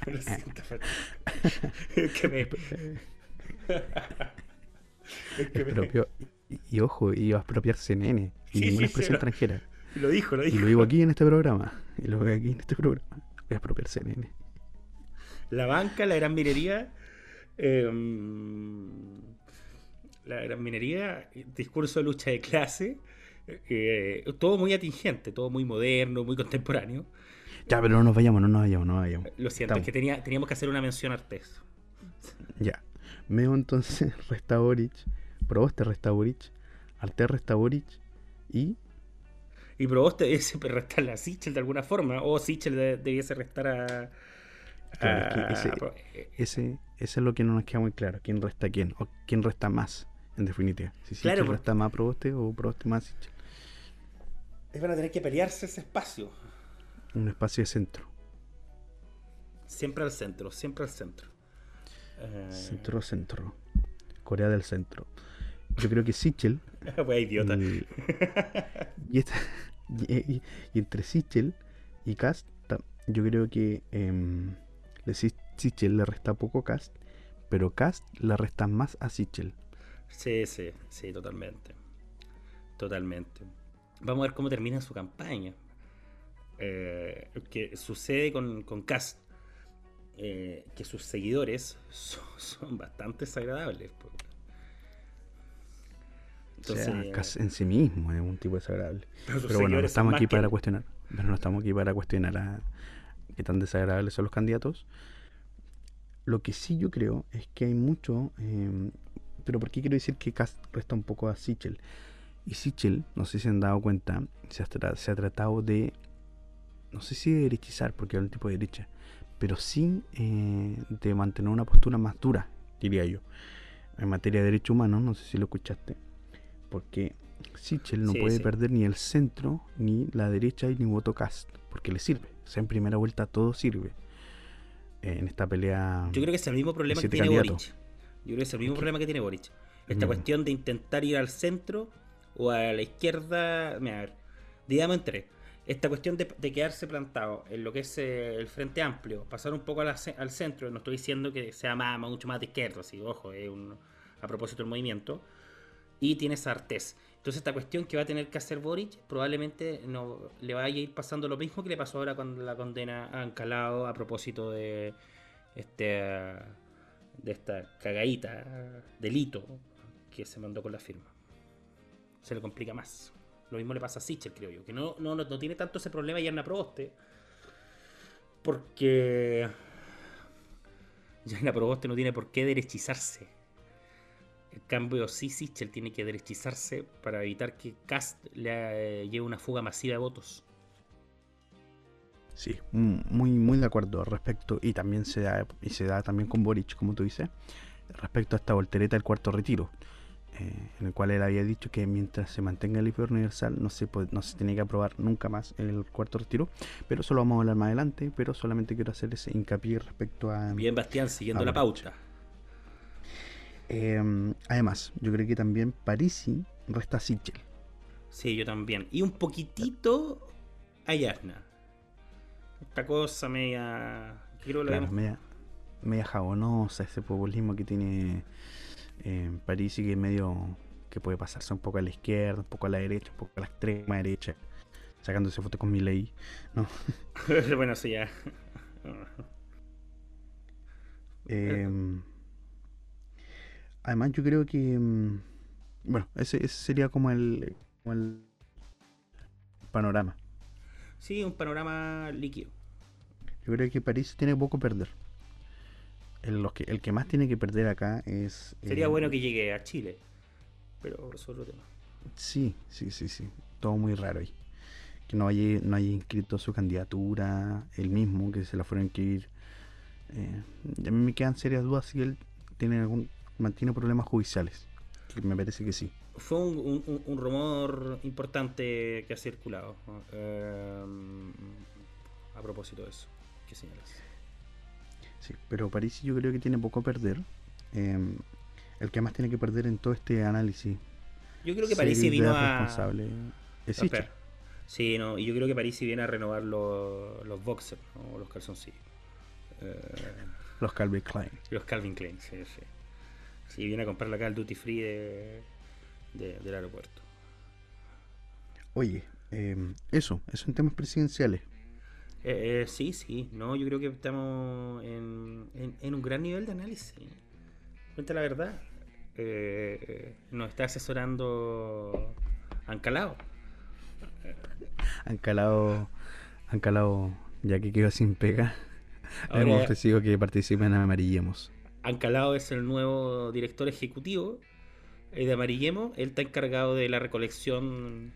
Lo siento. Es que me. es que expropió, y, ojo, iba a expropiarse nene. Y sí, ninguna expresión extranjera. Lo dijo, lo dijo. Y lo digo aquí en este programa. Y lo digo aquí en este programa apropiarse, nene. La banca, la gran minería. Em, la gran minería, discurso de lucha de clase. Eh, todo muy atingente, todo muy moderno, muy contemporáneo. Ya, pero no nos vayamos, no nos vayamos, no nos vayamos. Lo siento, es que tenía, teníamos que hacer una mención Artes. Ya. Meo entonces [laughs] Restaurich, Proboste Restaurich, Arte Restaurich y y Proboste debiese restar a Sichel de alguna forma, o Sichel debiese restar a. ese, es lo que no nos queda muy claro: quién resta a quién, o quién resta más, en definitiva. Si Sichel claro, resta más Proboste o Proboste más Sichel. Es van a tener que pelearse ese espacio. Un espacio de centro. Siempre al centro, siempre al centro. Centro, centro. Corea del Centro. Yo creo que Sichel. [laughs] idiota. Y, entre Sichel y Cast, yo creo que eh, Sichel le resta poco Cast, pero Cast le resta más a Sichel. Sí, sí, sí, totalmente. Totalmente. Vamos a ver cómo termina su campaña. Eh, que sucede con, con Cast. Eh, que sus seguidores [laughs] son, bastante desagradables. Entonces, en sí mismo es un tipo desagradable. Pero, bueno, no estamos aquí para cuestionar. Pero no estamos aquí para cuestionar a qué tan desagradables son los candidatos. Lo que sí yo creo es que hay mucho. Em, pero ¿por qué quiero decir que Cast resta un poco a Sichel? Y Sichel, no sé si se han dado cuenta, se ha, se ha tratado de. No sé si de derechizar, porque es un tipo de derecha. Pero sí eh, de mantener una postura más dura, diría yo. En materia de derechos humanos, no sé si lo escuchaste porque Sichel no puede perder ni el centro, ni la derecha, ni voto cast, porque le sirve. O sea, en primera vuelta todo sirve. En esta pelea. Yo creo que es el mismo problema que tiene Boric. Yo creo que es el mismo problema que tiene Boric. Esta cuestión de intentar ir al centro o a la izquierda. Mira, a ver, digamos entre. Esta cuestión de, quedarse plantado en lo que es eh, el Frente Amplio, pasar un poco al centro, no estoy diciendo que sea más, mucho más de izquierda, así, ojo, es un, a propósito del movimiento, y tiene Artés. Entonces esta cuestión que va a tener que hacer Boric probablemente no le vaya a ir pasando lo mismo que le pasó ahora con la condena a Ancalao a propósito de este de esta cagadita, delito que se mandó con la firma. Se le complica más. Lo mismo le pasa a Sichel, creo yo, que no, no, no tiene tanto ese problema Yarna Proboste. Porque Yarna Proboste no tiene por qué derechizarse. En cambio, sí, Sichel tiene que derechizarse para evitar que Cast le eh, lleve una fuga masiva de votos. Sí, muy, muy de acuerdo al respecto. Y también se da, y se da también con Boric, como tú dices, respecto a esta voltereta del cuarto retiro. Eh, en el cual él había dicho que mientras se mantenga el IFE universal no se, no se tiene que aprobar nunca más el cuarto retiro, pero eso lo vamos a hablar más adelante, pero solamente quiero hacer ese hincapié respecto a... Bien, Bastián, siguiendo la pauta. Em, además, yo creo que también Parisi resta Sichel. Sí, yo también. Y un poquitito a Yasna. Esta cosa media. Quiero claro, media, media jabonosa, ese populismo que tiene eh, Parisi, que es medio. que puede pasarse un poco a la izquierda, un poco a la derecha, un poco a la extrema derecha. Sacándose fotos con mi ley. ¿no? [laughs] bueno, sí, ya. eh, Además, yo creo que. Mm, bueno, ese, sería como el, panorama. Sí, un panorama líquido. Yo creo que París tiene poco perder. El, que, el que más tiene que perder acá es. Sería bueno que llegue a Chile, pero es otro tema. Sí, sí, sí, sí. Todo muy raro ahí. Que no haya, no haya inscrito su candidatura, él mismo, que se la fueron a inscribir. Eh, a mí me quedan serias dudas si él tiene algún mantiene problemas judiciales. me parece que sí. Fue un, rumor importante que ha circulado eh, a propósito de eso. ¿Qué señalas? Sí, pero París yo creo que tiene poco a perder. Em, el que más tiene que perder en todo este análisis. Yo creo que París vino a. responsable es Sí, no, y yo creo que París viene a renovar los, los boxers o los calzoncillos. Eh, los Calvin Klein. Los Calvin Klein, sí, sí. Si viene a comprarla acá al duty free de, del aeropuerto. Oye, em, eso, eso en temas presidenciales. Eh, eh, sí, sí, no, yo creo que estamos en, en, un gran nivel de análisis. Cuenta la verdad, eh, nos está asesorando Ancalao. Ancalao, Ancalao, ya que quedó sin pega, [laughs] hemos ofrecido que participen en Amarillemos. Ancalao es el nuevo director ejecutivo eh, de Amarillemos. Él está encargado de la recolección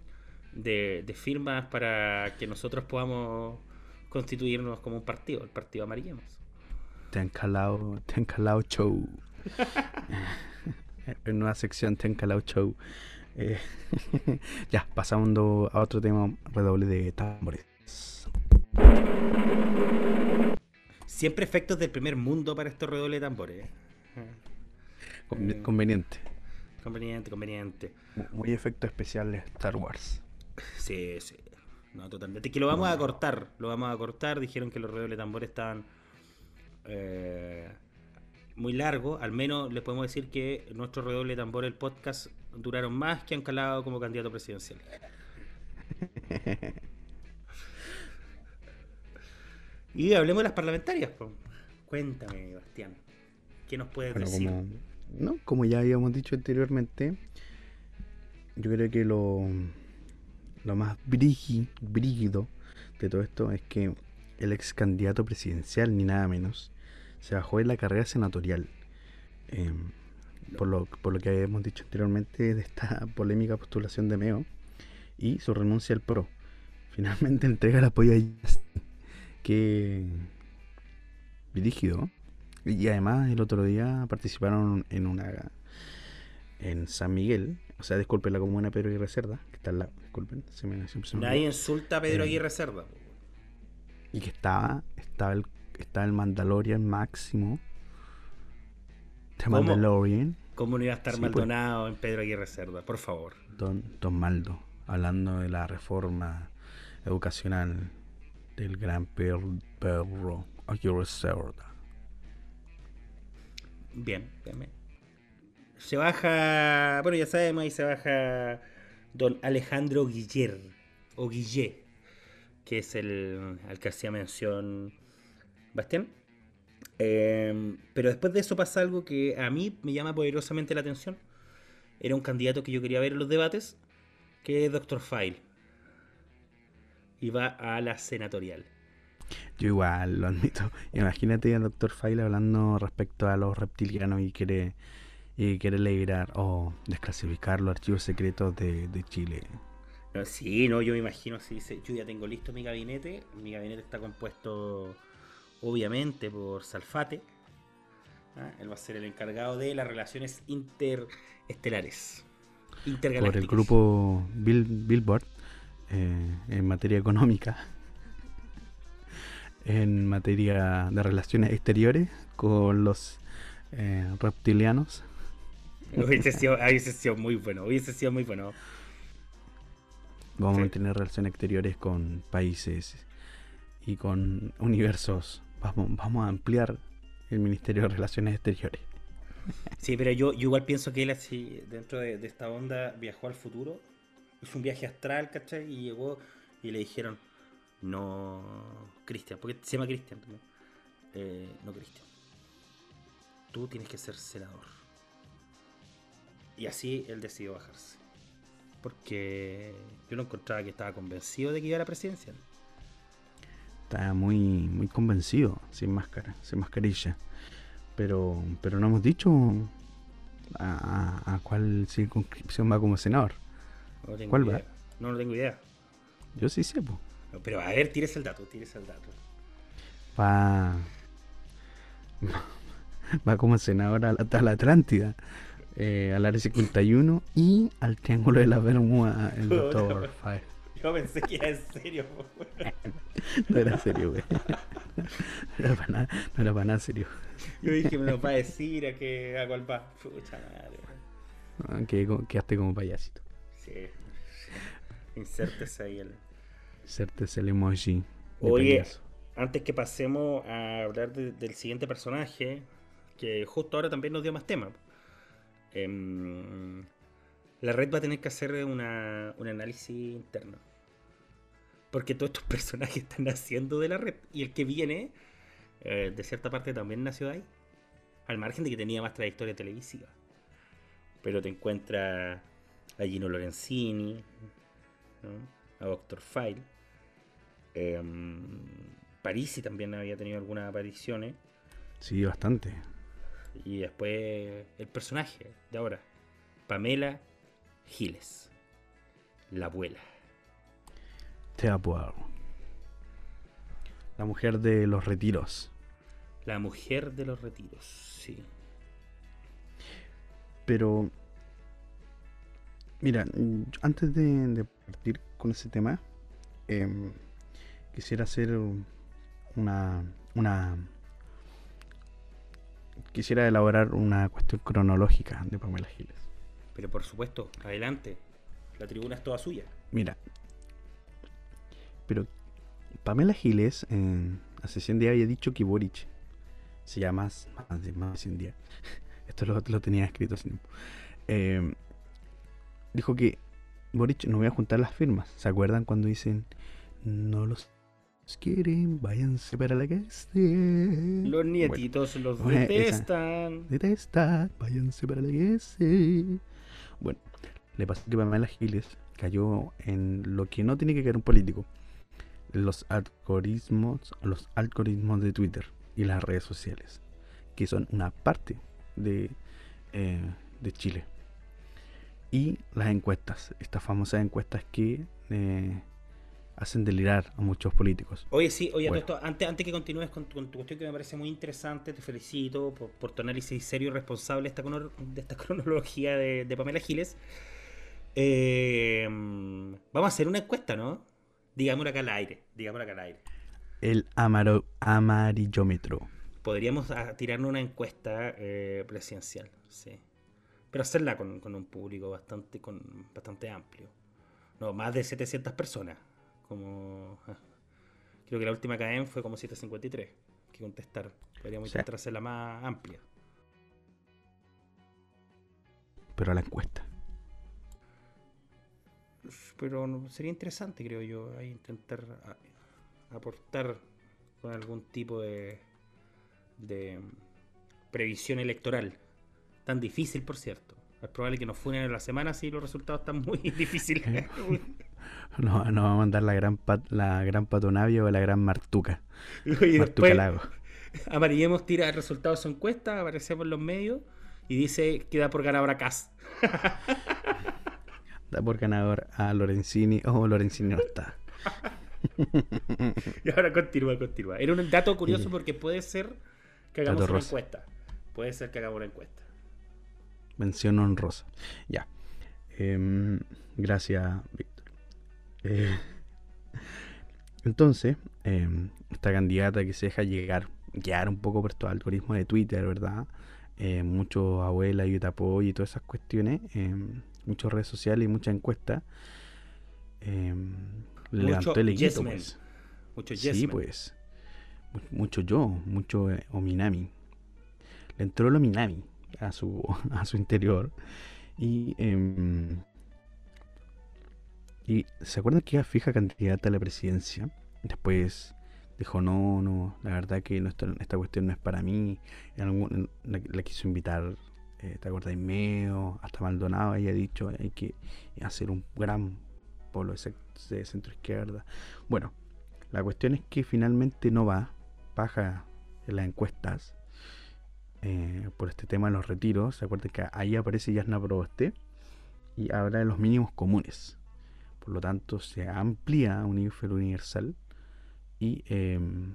de, firmas para que nosotros podamos constituirnos como un partido, el partido Amarillemos. Tencalao, Tencalao Show. [laughs] en nueva sección Tencalao Show. Eh, [laughs] ya, pasando a otro tema, redoble de tambores. Siempre efectos del primer mundo para estos redobles de tambores. Eh, conveniente. Conveniente, conveniente. Muy efecto especial de Star Wars. Sí, sí. No, totalmente. Que lo vamos a cortar. Lo vamos a cortar. Dijeron que los redobles de tambores estaban eh, muy largos. Al menos les podemos decir que nuestro redoble de tambores, el podcast, duraron más que han calado como candidato presidencial. [laughs] y hablemos de las parlamentarias. Cuéntame, Bastián. ¿Qué nos puedes decir? Como, no, como ya habíamos dicho anteriormente, yo creo que lo, lo más brígido de todo esto es que el ex candidato presidencial, ni nada menos, se bajó en la carrera senatorial. Em, por, lo, por lo que habíamos dicho anteriormente de esta [laughs] polémica postulación de Meo y su renuncia al PRO. Finalmente [laughs] entrega el apoyo a que dirigido y además el otro día participaron en una en San Miguel, o sea, disculpen la comuna Pedro Aguirre Cerda, que está al lado, disculpen, se me, se Nadie insulta a Pedro eh, Aguirre Cerda. Y que estaba, estaba el, estaba el Mandalorian máximo. The Mandalorian. ¿Cómo no iba a estar pues. Maldonado en Pedro Aguirre Cerda? Por favor. Don, Don Maldo, hablando de la reforma educacional del gran Pedro Aguirre Cerda. Bien, bien, Se baja, bueno, ya sabemos, ahí se baja don Alejandro Guiller, o Guillé, que es el al que hacía mención Bastián. Em, pero después de eso pasa algo que a mí me llama poderosamente la atención. Era un candidato que yo quería ver en los debates, que es Dr. File. Y va a la senatorial. Yo igual, lo admito. Imagínate al doctor File hablando respecto a los reptilianos y quiere, y quiere liberar o desclasificar los archivos secretos de, Chile. sí, no, yo me imagino, si dice, yo ya tengo listo mi gabinete, mi gabinete está compuesto obviamente por Salfate, ¿ah? él va a ser el encargado de las relaciones interestelares, intergalácticas. Por el grupo Billboard eh, en materia económica [laughs] en materia de relaciones exteriores con los eh, reptilianos. Hubiese sido, sido muy bueno, hubiese sido muy bueno. Vamos a tener relaciones exteriores con países y con universos. Vamos, vamos a ampliar el Ministerio de Relaciones Exteriores. Sí, pero yo, igual pienso que él así, dentro de, de, esta onda, viajó al futuro, hizo un viaje astral, ¿cachai? Y llegó y le dijeron, no Cristian, porque se llama Cristian eh, no Cristian. Tú tienes que ser senador. Y así él decidió bajarse. Porque yo no encontraba que estaba convencido de que iba a la presidencia. Estaba muy, muy convencido, sin máscara, sin mascarilla. Pero, pero no hemos dicho a, cuál circunscripción va como senador. ¿Cuál va? No, no tengo idea. Yo sí sé, pues. Pero a ver, tires el dato, tires el dato. Va. Va como senador a la, Atlántida, eh, al área 51 y al Triángulo de la Bermuda, el Doctor Fire. Yo pensé que era en serio, [laughs] No era serio, güey. No era para nada, no era para nada serio. Yo dije, me lo va a decir a que a cuál va. Pucha madre. Ah, que quedaste como payasito. Sí. Insértese ahí el. Insértese el emoji. Oye, antes que pasemos a hablar del siguiente personaje, que justo ahora también nos dio más tema. Em, la red va a tener que hacer una, un análisis interno. Porque todos estos [laughs] personajes están naciendo de la red. Y el que viene, eh, de cierta parte, también nació de ahí. Al margen de que tenía más trayectoria televisiva. Pero te encuentra a Gino Lorenzini, a Doctor File. Eh, Parisi también había tenido algunas apariciones. Sí, bastante. Y después el personaje de ahora, Pamela Giles, la abuela. Te apuedo. La mujer de los retiros. La mujer de los retiros, sí. Pero, mira, antes de, partir con ese tema, em, quisiera hacer una, una quisiera elaborar una cuestión cronológica de Pamela Giles. Pero por supuesto, adelante. La tribuna es toda suya. Mira, pero Pamela Giles en hace 100 días había dicho que Boric se llama más, más, de 100 días. [laughs] Esto lo, tenía escrito eh, dijo que Boric no voy a juntar las firmas. ¿Se acuerdan cuando dicen no los quieren, váyanse para la casa? Los nietitos los detestan. detestan, váyanse para la casa. Bueno, le pasó que Pamela Giles cayó en lo que no tiene que caer un político. Los algoritmos, los algoritmos de Twitter y las redes sociales, que son una parte de, eh, de Chile. Y las encuestas, estas famosas encuestas que eh, hacen delirar a muchos políticos. Oye, sí, oye, antes, antes que continúes con tu, cuestión que me parece muy interesante, te felicito por, tu análisis serio y responsable de esta, de esta [laughs] cronología de, Pamela Giles. Eh, vamos a hacer una encuesta, ¿no? Digámoslo acá al aire, digámoslo acá al aire. El amaro, amarillómetro. Podríamos ah, tirarnos una encuesta eh, presidencial, sí. Pero hacerla con, con, un público bastante, con, bastante amplio. No, más de 700 personas como ah, creo que la última KM fue como 753 que contestaron. Podríamos intentar hacerla más amplia. Pero a la encuesta. Pero sería interesante, creo yo, intentar aportar con algún tipo de, de previsión electoral. Tan difícil, por cierto. Es probable que nos funen en la semana si los resultados están muy [laughs] difíciles. [laughs] No, no va a mandar la gran la gran patonavia o la gran martuca. [laughs] martuca Lago. Amarillemos tira el resultado de su encuesta, aparecemos en los medios y dice que da por ganador a Cas. da por ganador a Lorenzini. Oh, Lorenzini no está. y ahora continúa, continúa. Era un dato curioso porque puede ser que hagamos una encuesta. Puede ser que hagamos una encuesta. Mención honrosa. Ya. Em, gracias, Víctor. Eh, entonces, em, esta candidata que se deja llegar, guiar un poco por estos algoritmos de Twitter, ¿verdad? Eh, mucho abuela y apoyo y todas esas cuestiones, eh, muchas redes sociales y muchas encuestas. Em, le levantó el equipo, pues. Mucho Sí, pues. Mucho yo, mucho Ominami. Le entró el Ominami a su, [laughs] a su interior. Y em, y se acuerdan que era fija candidata a la presidencia. Después dijo, no, no, la verdad que esta, cuestión no es para mí. la, quiso invitar, eh, ¿te acuerdas? Meo, hasta Maldonado, ella ha dicho, hay que hacer un gran polo de, centro izquierda. Bueno, la cuestión es que finalmente no va, baja en las encuestas eh, por este tema de los retiros. Se acuerdan que ahí aparece Yasna Proboste y habla de los mínimos comunes. Por lo tanto, se amplía un nivel universal y em,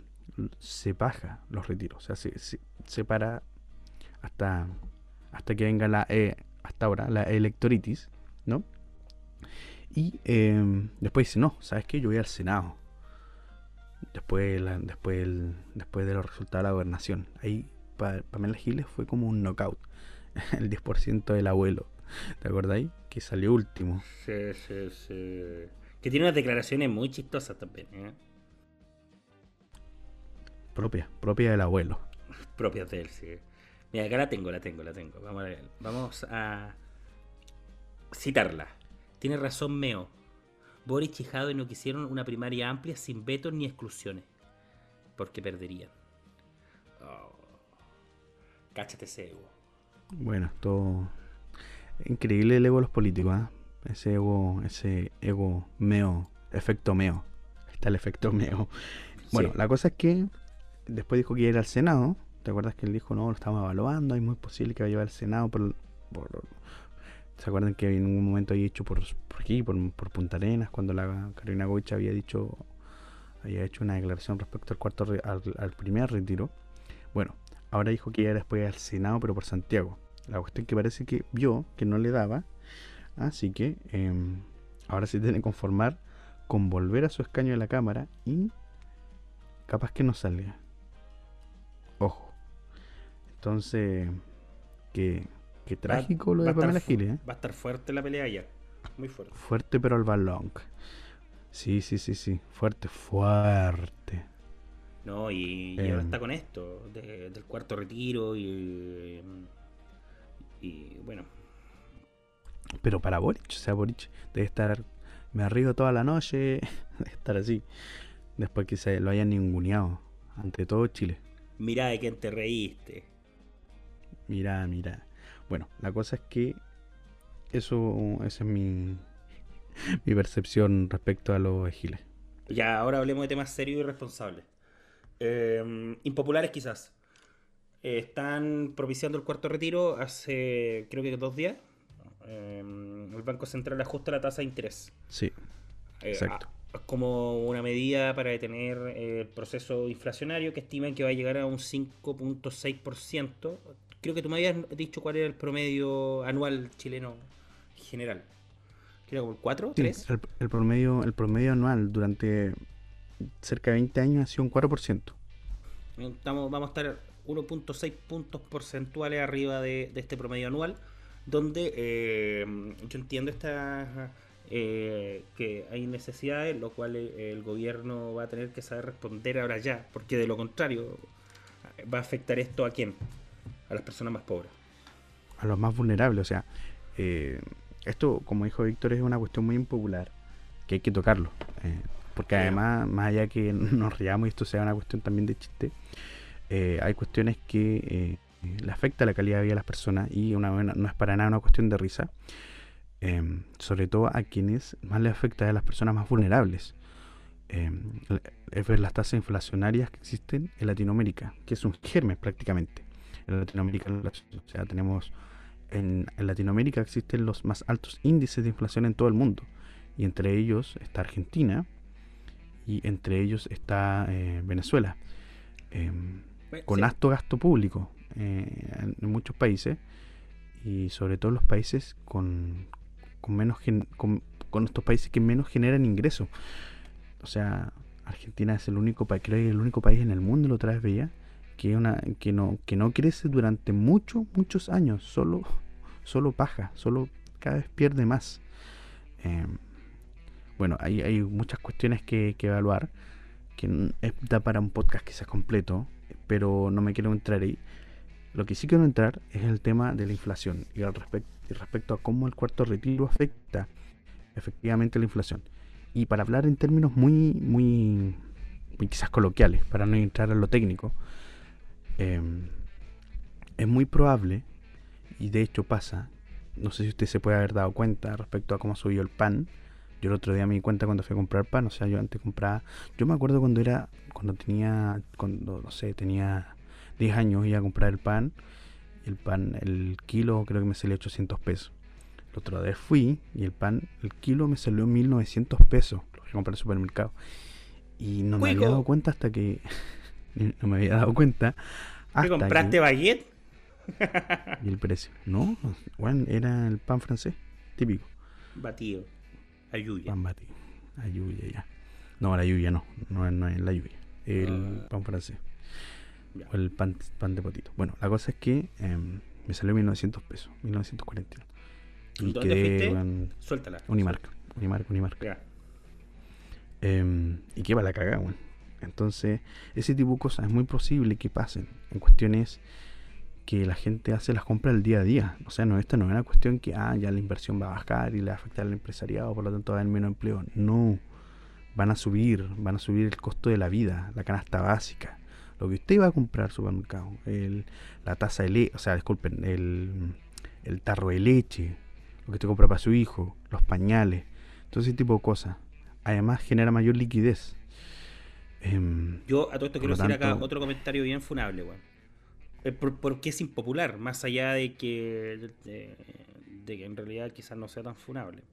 se baja los retiros. O sea, se, separa hasta, hasta que venga la, eh, hasta ahora, la electoritis, ¿no? Y em, después dice, no, ¿sabes qué? Yo voy al Senado. Después, después, después de los resultados de la gobernación. Ahí Pamela Giles fue como un knockout. [laughs] El 10% del abuelo. ¿Te acordáis? Que salió último. Sí, sí, sí. Que tiene unas declaraciones muy chistosas también, ¿eh? Propia, propia del abuelo. [laughs] propia de él, sí. Mira, acá la tengo, la tengo, la tengo. Vamos a, ver. Vamos a citarla. Tiene razón Meo. Boris y no quisieron una primaria amplia sin vetos ni exclusiones. Porque perderían. Oh. Cáchate ese ego. Bueno, todo Increíble el ego de los políticos, ¿ah? Ese ego, ese ego meo, efecto meo. está el efecto meo. Bueno, la cosa es que después dijo que iba a ir al Senado. ¿Te acuerdas que él dijo, no, lo estamos evaluando, es muy posible que vaya al Senado por, ¿Se acuerdan que en un momento había dicho por, aquí, por, Punta Arenas, cuando la Carolina Goicha había dicho, había hecho una declaración respecto al cuarto al, primer retiro? Bueno, ahora dijo que iba después al Senado, pero por Santiago. La cuestión que parece que vio que no le daba. Así que em, ahora se tiene que conformar con volver a su escaño de la cámara y capaz que no salga. Ojo. Entonces, qué, qué trágico lo de Pamela Giles. ¿eh? Va a estar fuerte la pelea ya. Muy fuerte. Fuerte pero al balón. Sí, sí, sí, sí. Fuerte, fuerte. No, y, ahora em. está con esto, del cuarto retiro y, y bueno. Pero para Boric, o sea, Boric debe estar, me arriba toda la noche, [laughs] debe estar así, después que se lo hayan ninguneado, ante todo Chile. Mira de quién te reíste. Mira, mira. Bueno, la cosa es que eso, esa es mi, mi percepción respecto a los ejiles. Ya, ahora hablemos de temas serios y responsables. Em, impopulares quizás. Eh, están propiciando el cuarto retiro hace creo que dos días. Em, el Banco Central ajusta la tasa de interés. Sí. Eh, exacto. como una medida para detener el proceso inflacionario que estiman que va a llegar a un 5.6%. Creo que tú me habías dicho cuál era el promedio anual chileno general. Creo como el 4, 3. el, promedio, el promedio anual durante cerca de 20 años ha sido un 4%. Estamos, vamos a estar 1.6 puntos porcentuales arriba de, este promedio anual, donde eh, yo entiendo esta, eh, que hay necesidades, lo cual el gobierno va a tener que saber responder ahora ya, porque de lo contrario va a afectar esto a quién? A las personas más pobres. A los más vulnerables, o sea, eh, esto, como dijo Víctor, es una cuestión muy impopular, que hay que tocarlo. Porque además, más allá que [laughs] nos riamos y esto sea una cuestión también de chiste, eh, hay cuestiones que eh, le afecta la calidad de vida a las personas y una, no es para nada una cuestión de risa. Em, sobre todo a quienes más le afecta a las personas más vulnerables. Em, es ver las tasas inflacionarias que existen en Latinoamérica, que es un germen prácticamente. En Latinoamérica, o sea, tenemos en, en Latinoamérica existen los más altos índices de inflación en todo el mundo. Y entre ellos está Argentina, y entre ellos está eh, Venezuela, em, con alto gasto público eh, en, muchos países y sobre todo los países con, con menos con, estos países que menos generan ingresos. O sea, Argentina es el único país, creo que el único país en el mundo, lo otra vez veía, que, una, que, no, que no crece durante muchos, muchos años, solo, solo paja, solo cada vez pierde más. Em, bueno, hay, muchas cuestiones que, evaluar, que da para un podcast sea completo, pero no me quiero entrar ahí. Lo que sí quiero entrar es el tema de la inflación y, al respecto a cómo el cuarto retiro afecta efectivamente la inflación. Y para hablar en términos muy, muy, quizás coloquiales, para no entrar a lo técnico, em, es muy probable, y de hecho pasa, no sé si usted se puede haber dado cuenta respecto a cómo subió el pan, yo el otro día me di cuenta cuando fui a comprar pan, o sea, yo antes compraba, yo me acuerdo cuando era, cuando tenía, cuando, no sé, tenía 10 años, iba a comprar el pan, el pan, el kilo creo que me salió 800 pesos. El otro día fui y el pan, el kilo me salió 1900 pesos, lo fui a comprar en el supermercado. Y no me había dado cuenta hasta que, [laughs] no me había dado cuenta. Hasta compraste baguette? y el precio. No, bueno, era el pan francés, típico. Batido. Ayuya. Pan batido. Ayuya, ya. No, la lluvia no. No, es la lluvia. El ah. pan francés. O el pan, pan de potito. Bueno, la cosa es que em, me salió 1900 pesos. 1941. Y ¿Dónde quedé, Suéltala. Unimarca. Unimarca, Unimarca. Eh, y qué va la cagada, bueno. Entonces, ese tipo de cosas es muy posible que pasen en cuestiones que la gente hace las compras el día a día. O sea, no, esta no es una cuestión que, ah, ya la inversión va a bajar y le va a afectar al empresariado, por lo tanto va a haber menos empleo. No, van a subir, van a subir el costo de la vida, la canasta básica. Lo que usted va a comprar al supermercado, el, la taza de leche, o sea, disculpen, el, el tarro de leche, lo que usted compra para su hijo, los pañales, todo ese tipo de cosas. Además genera mayor liquidez. Em, Yo a todo esto quiero hacer acá otro comentario bien funable, weón. Eh, por, qué es impopular, más allá de que, de, que en realidad quizás no sea tan funable.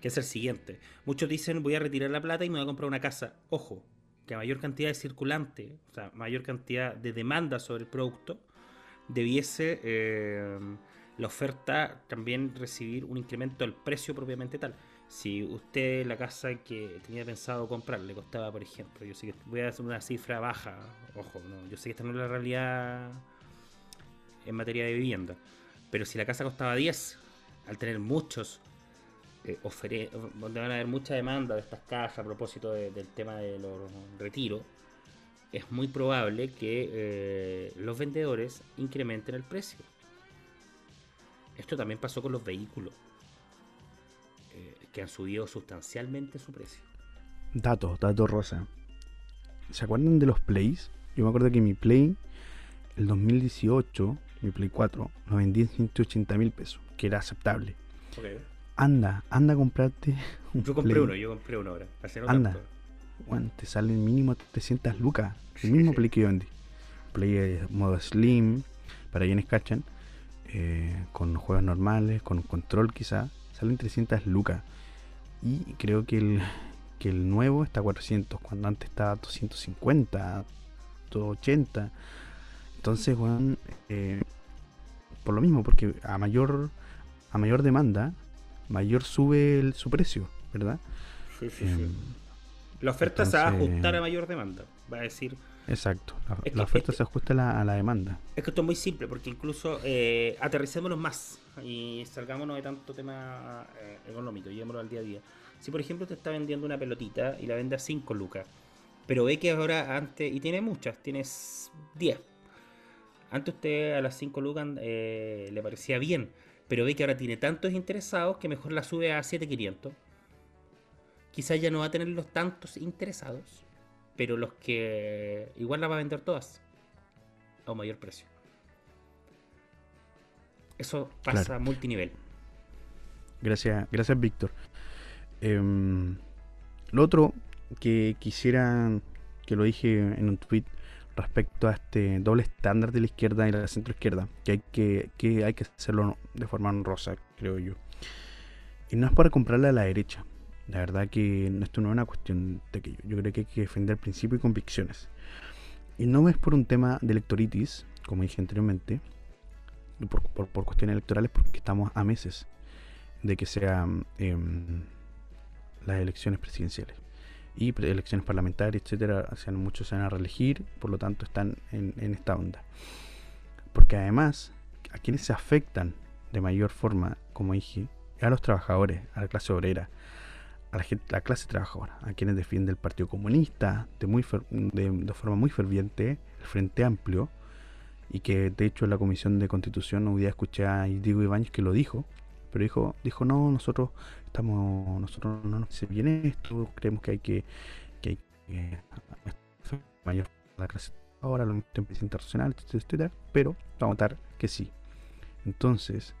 Que es el siguiente. Muchos dicen voy a retirar la plata y me voy a comprar una casa. Ojo, que a mayor cantidad de circulante, o sea, mayor cantidad de demanda sobre el producto, debiese eh, la oferta también recibir un incremento del precio propiamente tal. Si usted la casa que tenía pensado comprar le costaba, por ejemplo, yo sé que voy a hacer una cifra baja, ojo, no, yo sé que esta no es la realidad en materia de vivienda. Pero si la casa costaba 10, al tener muchos, eh, donde van a haber mucha demanda de estas casas a propósito del tema de los retiros, es muy probable que eh, los vendedores incrementen el precio. Esto también pasó con los vehículos, eh, que han subido sustancialmente su precio. Datos, datos rosa. ¿Se acuerdan de los plays? Yo me acuerdo que mi play, el 2018, mi play 4, lo vendí en 180 mil pesos, que era aceptable. Anda, anda a comprarte un Yo compré uno, yo compré uno ahora. anda. Bueno, te salen mínimo 300 lucas. El mismo play que yo vendí. Play modo slim, para quienes cachan. Eh, con juegos normales, con control quizá. Salen 300 lucas. Y creo que el, que el nuevo está a 400, cuando antes estaba a 250, 280. Entonces, bueno, eh, por lo mismo, porque a mayor, a mayor demanda, mayor sube su precio, ¿verdad? Sí, sí, sí. Em, la oferta se va a ajustar a mayor demanda, va a decir. Exacto, la, oferta se ajusta a la, demanda. Es que esto es muy simple, porque incluso eh, aterricémonos más y salgámonos de tanto tema eh, económico, llevémoslo al día a día. Si por ejemplo te está vendiendo una pelotita y la vende a 5 lucas, pero ve que ahora antes, y tiene muchas, tienes 10. Antes usted a las 5 lucas eh, le parecía bien, pero ve que ahora tiene tantos interesados que mejor la sube a 7500. Quizás ya no va a tener los tantos interesados, pero los que igual la va a vender todas a un mayor precio. Eso pasa a multinivel. Gracias, gracias Víctor. Em, lo otro que quisiera, que lo dije en un tweet respecto a este doble estándar de la izquierda y la centro izquierda, que hay que, que hay que hacerlo de forma honrosa, creo yo. Y no es para comprarle a la derecha. La verdad que esto no es una cuestión de que yo, creo que hay que defender principios y convicciones. Y no es por un tema de electoritis, como dije anteriormente, por, por, cuestiones electorales, porque estamos a meses de que sean em, las elecciones presidenciales y elecciones parlamentarias, etcétera, muchos se van a reelegir, por lo tanto están en, esta onda. Porque además, a quienes se afectan de mayor forma, como dije, a los trabajadores, a la clase obrera, a la, gente, la clase trabajadora, a quienes defiende el Partido Comunista de, muy de, forma muy ferviente, el Frente Amplio, y que de hecho en la Comisión de Constitución hoy día escuché a Diego Ibáñez que lo dijo, pero dijo, dijo no, nosotros estamos, nosotros no nos dice bien esto, creemos que hay que, que hay que mayor la clase ahora, lo empresa internacional, etcétera, pero vamos a votar que sí. Entonces,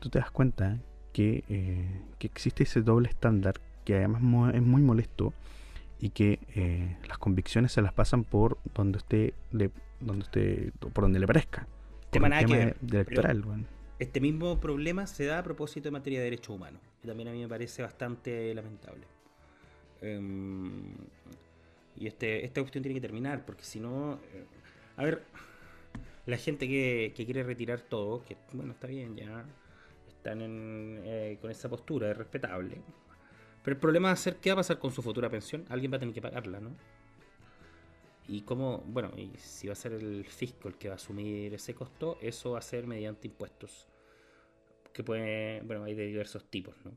tú te das cuenta que, eh, que existe ese doble estándar que además es muy molesto y que eh, las convicciones se las pasan por donde usted le, donde usted, por donde le parezca. Tema, que electoral, bueno este mismo problema se da a propósito de materia de derechos humanos. Y también a mí me parece bastante lamentable. Em, y este, esta cuestión tiene que terminar, porque si no. Eh, a ver, la gente que, quiere retirar todo, que bueno, está bien, ya están eh, con esa postura, es respetable. Pero el problema es hacer qué va a pasar con su futura pensión. Alguien va a tener que pagarla, ¿no? Y cómo, bueno, y si va a ser el fisco el que va a asumir ese costo, eso va a ser mediante impuestos. Que puede, bueno, hay de diversos tipos, ¿no?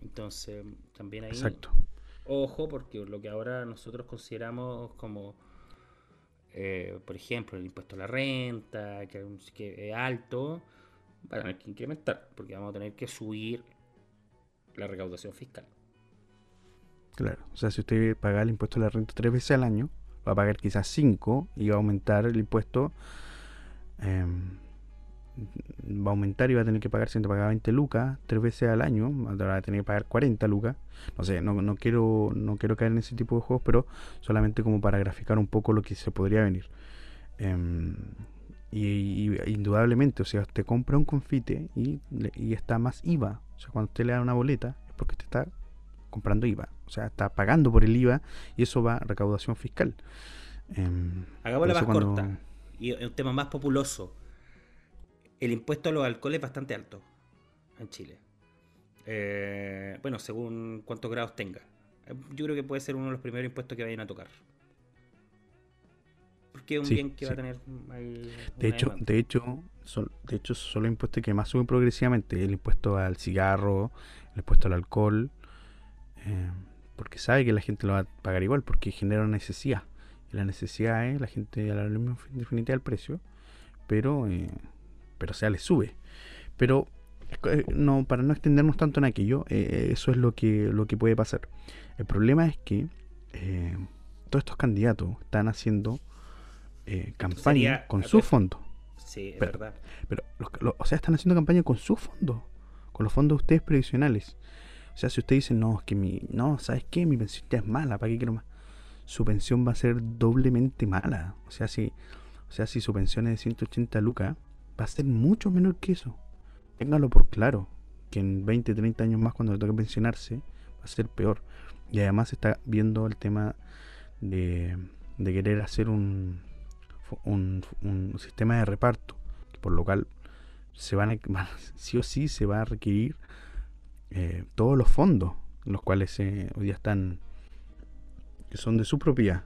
Entonces, también hay. Exacto. Ojo, porque lo que ahora nosotros consideramos como, eh, por ejemplo, el impuesto a la renta, que, que es alto, va a tener que incrementar, porque vamos a tener que subir la recaudación fiscal. Claro, o sea, si usted paga el impuesto a la renta tres veces al año, va a pagar quizás 5 y va a aumentar el impuesto. Em, va a aumentar y va a tener que pagar, si pagar 20 lucas tres veces al año, va a tener que pagar 40 lucas. No sé, no, no, quiero, no quiero caer en ese tipo de juegos, pero solamente como para graficar un poco lo que se podría venir. Em, y, indudablemente, o sea, usted compra un confite y, y está más IVA. O sea, cuando usted le da una boleta es porque usted está comprando IVA. O sea, está pagando por el IVA y eso va a recaudación fiscal. Eh, Hagámosla más corta y un tema más populoso. El impuesto a los alcoholes es bastante alto en Chile. Eh, bueno, según cuántos grados tenga. Yo creo que puede ser uno de los primeros impuestos que vayan a tocar. porque es un bien que va a tener. de hecho, de hecho, son, de hecho, son los impuestos que más suben progresivamente: el impuesto al cigarro, el impuesto al alcohol, eh, porque sabe que la gente lo va a pagar igual, porque genera una necesidad. Y la necesidad es la gente a la definitiva el precio, pero, eh, pero o sea, le sube. Pero eh, no, para no extendernos tanto en aquello, eso es lo que, lo que puede pasar. El problema es que todos estos candidatos están haciendo campaña con su fondo. Sí, es verdad. Pero, o sea, están haciendo campaña con su fondo, con los fondos de ustedes previsionales. O sea, si usted dice, no, es que mi, no, ¿sabes qué? Mi pensión ya es mala, ¿para qué quiero más? Su pensión va a ser doblemente mala. O sea, si, o sea, si su pensión es de 180 lucas, va a ser mucho menor que eso. Téngalo por claro, que en 20, 30 años más, cuando le toque pensionarse, va a ser peor. Y además se está viendo el tema de, de querer hacer un, un, sistema de reparto, por lo cual se van a, [laughs] sí o sí se va a requerir eh, todos los fondos, los cuales eh, hoy día están, que son de su propiedad,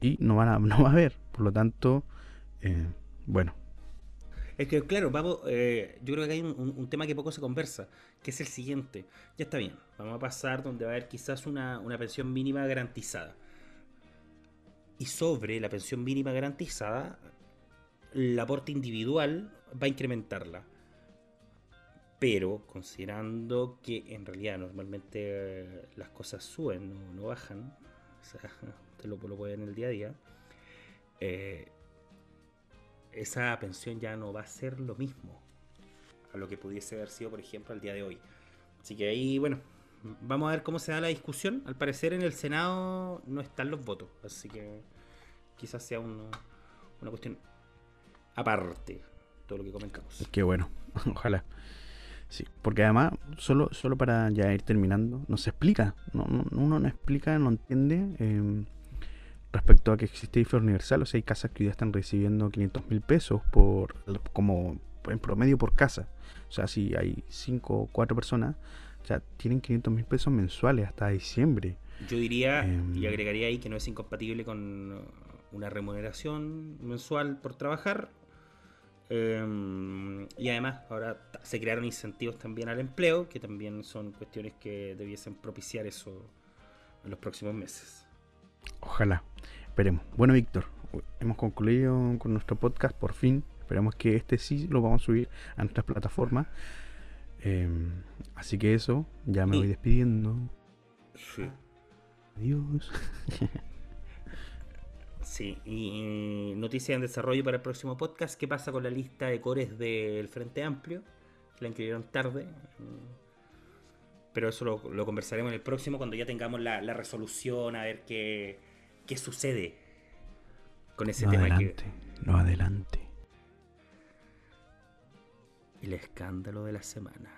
y no, van a, [laughs] no va a haber. Por lo tanto, eh, bueno. Es que, claro, vamos, yo creo que hay un, tema que poco se conversa, que es el siguiente. Ya está bien, vamos a pasar donde va a haber quizás una, una pensión mínima garantizada. Y sobre la pensión mínima garantizada, el aporte individual va a incrementarla pero considerando que en realidad normalmente eh, las cosas suben, no, bajan, o sea, [laughs] usted lo, lo puede ver en el día a día, eh, esa pensión ya no va a ser lo mismo a lo que pudiese haber sido, por ejemplo, al día de hoy. Así que ahí, bueno, vamos a ver cómo se da la discusión. Al parecer en el Senado no están los votos, así que quizás sea una cuestión aparte, todo lo que comentamos. Qué bueno, [laughs] ojalá. Sí, porque además, solo, solo para ya ir terminando, no se explica, no, uno no explica, no entiende em, respecto a que existe IFE universal, o sea, hay casas que ya están recibiendo 500 mil pesos por como en promedio por casa, o sea, si hay 5 o 4 personas, ya tienen 500 mil pesos mensuales hasta diciembre. Yo diría y em, agregaría ahí que no es incompatible con una remuneración mensual por trabajar Em, y además ahora se crearon incentivos también al empleo, que también son cuestiones que debiesen propiciar eso en los próximos meses. Ojalá, esperemos. Bueno, Víctor, hemos concluido con nuestro podcast por fin. Esperamos que este sí lo vamos a subir a nuestras plataformas. Em, así que eso, ya me voy despidiendo. Adiós. [laughs] Sí, y noticia en desarrollo para el próximo podcast. ¿Qué pasa con la lista de cores del Frente Amplio? La inscribieron tarde. Pero eso lo, conversaremos en el próximo cuando ya tengamos la, resolución, a ver qué, qué sucede con ese tema. Adelante, no adelante. El escándalo de la semana.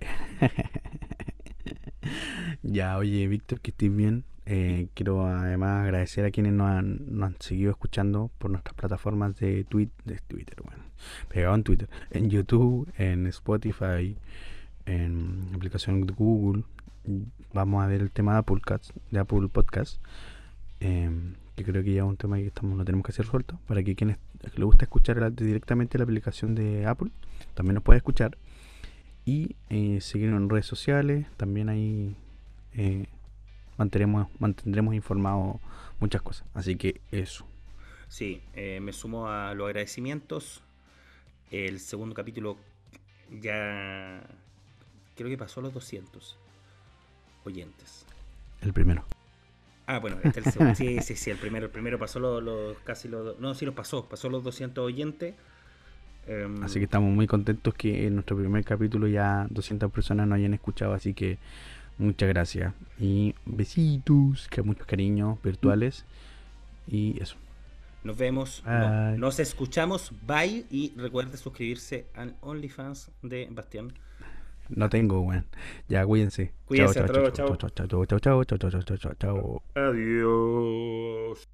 [laughs] ya, oye, Víctor, que estés bien. Eh, quiero además agradecer a quienes nos han, seguido escuchando por nuestras plataformas de, Twitter, bueno, pegado en Twitter, en YouTube, en Spotify, en aplicación de Google. Vamos a ver el tema de Apple, de Apple Podcast, em, que creo que ya es un tema que estamos, lo tenemos que hacer resuelto, para que quienes les gusta escuchar directamente la aplicación de Apple, también nos puede escuchar. Y eh, seguirnos en redes sociales, también hay... mantendremos, mantendremos informados muchas cosas. Así que eso. Sí, eh, me sumo a los agradecimientos. El segundo capítulo ya creo que pasó los 200 oyentes. El primero. Ah, bueno, este es el segundo. [laughs] sí, sí, sí, el primero. El primero pasó los, casi los... No, sí los pasó. Pasó los 200 oyentes. Em, así que estamos muy contentos que en nuestro primer capítulo ya 200 personas nos hayan escuchado. Así que Muchas gracias. Y besitos, que muchos cariños virtuales. Y eso. Nos vemos. nos escuchamos. Bye. Y recuerde suscribirse al OnlyFans de Bastián. No tengo, weón. Ya, cuídense. Cuídense. Chao, chao, chao, chao, chao, chao, chao, chao, chao, chao, chao, chao, chao. Adiós.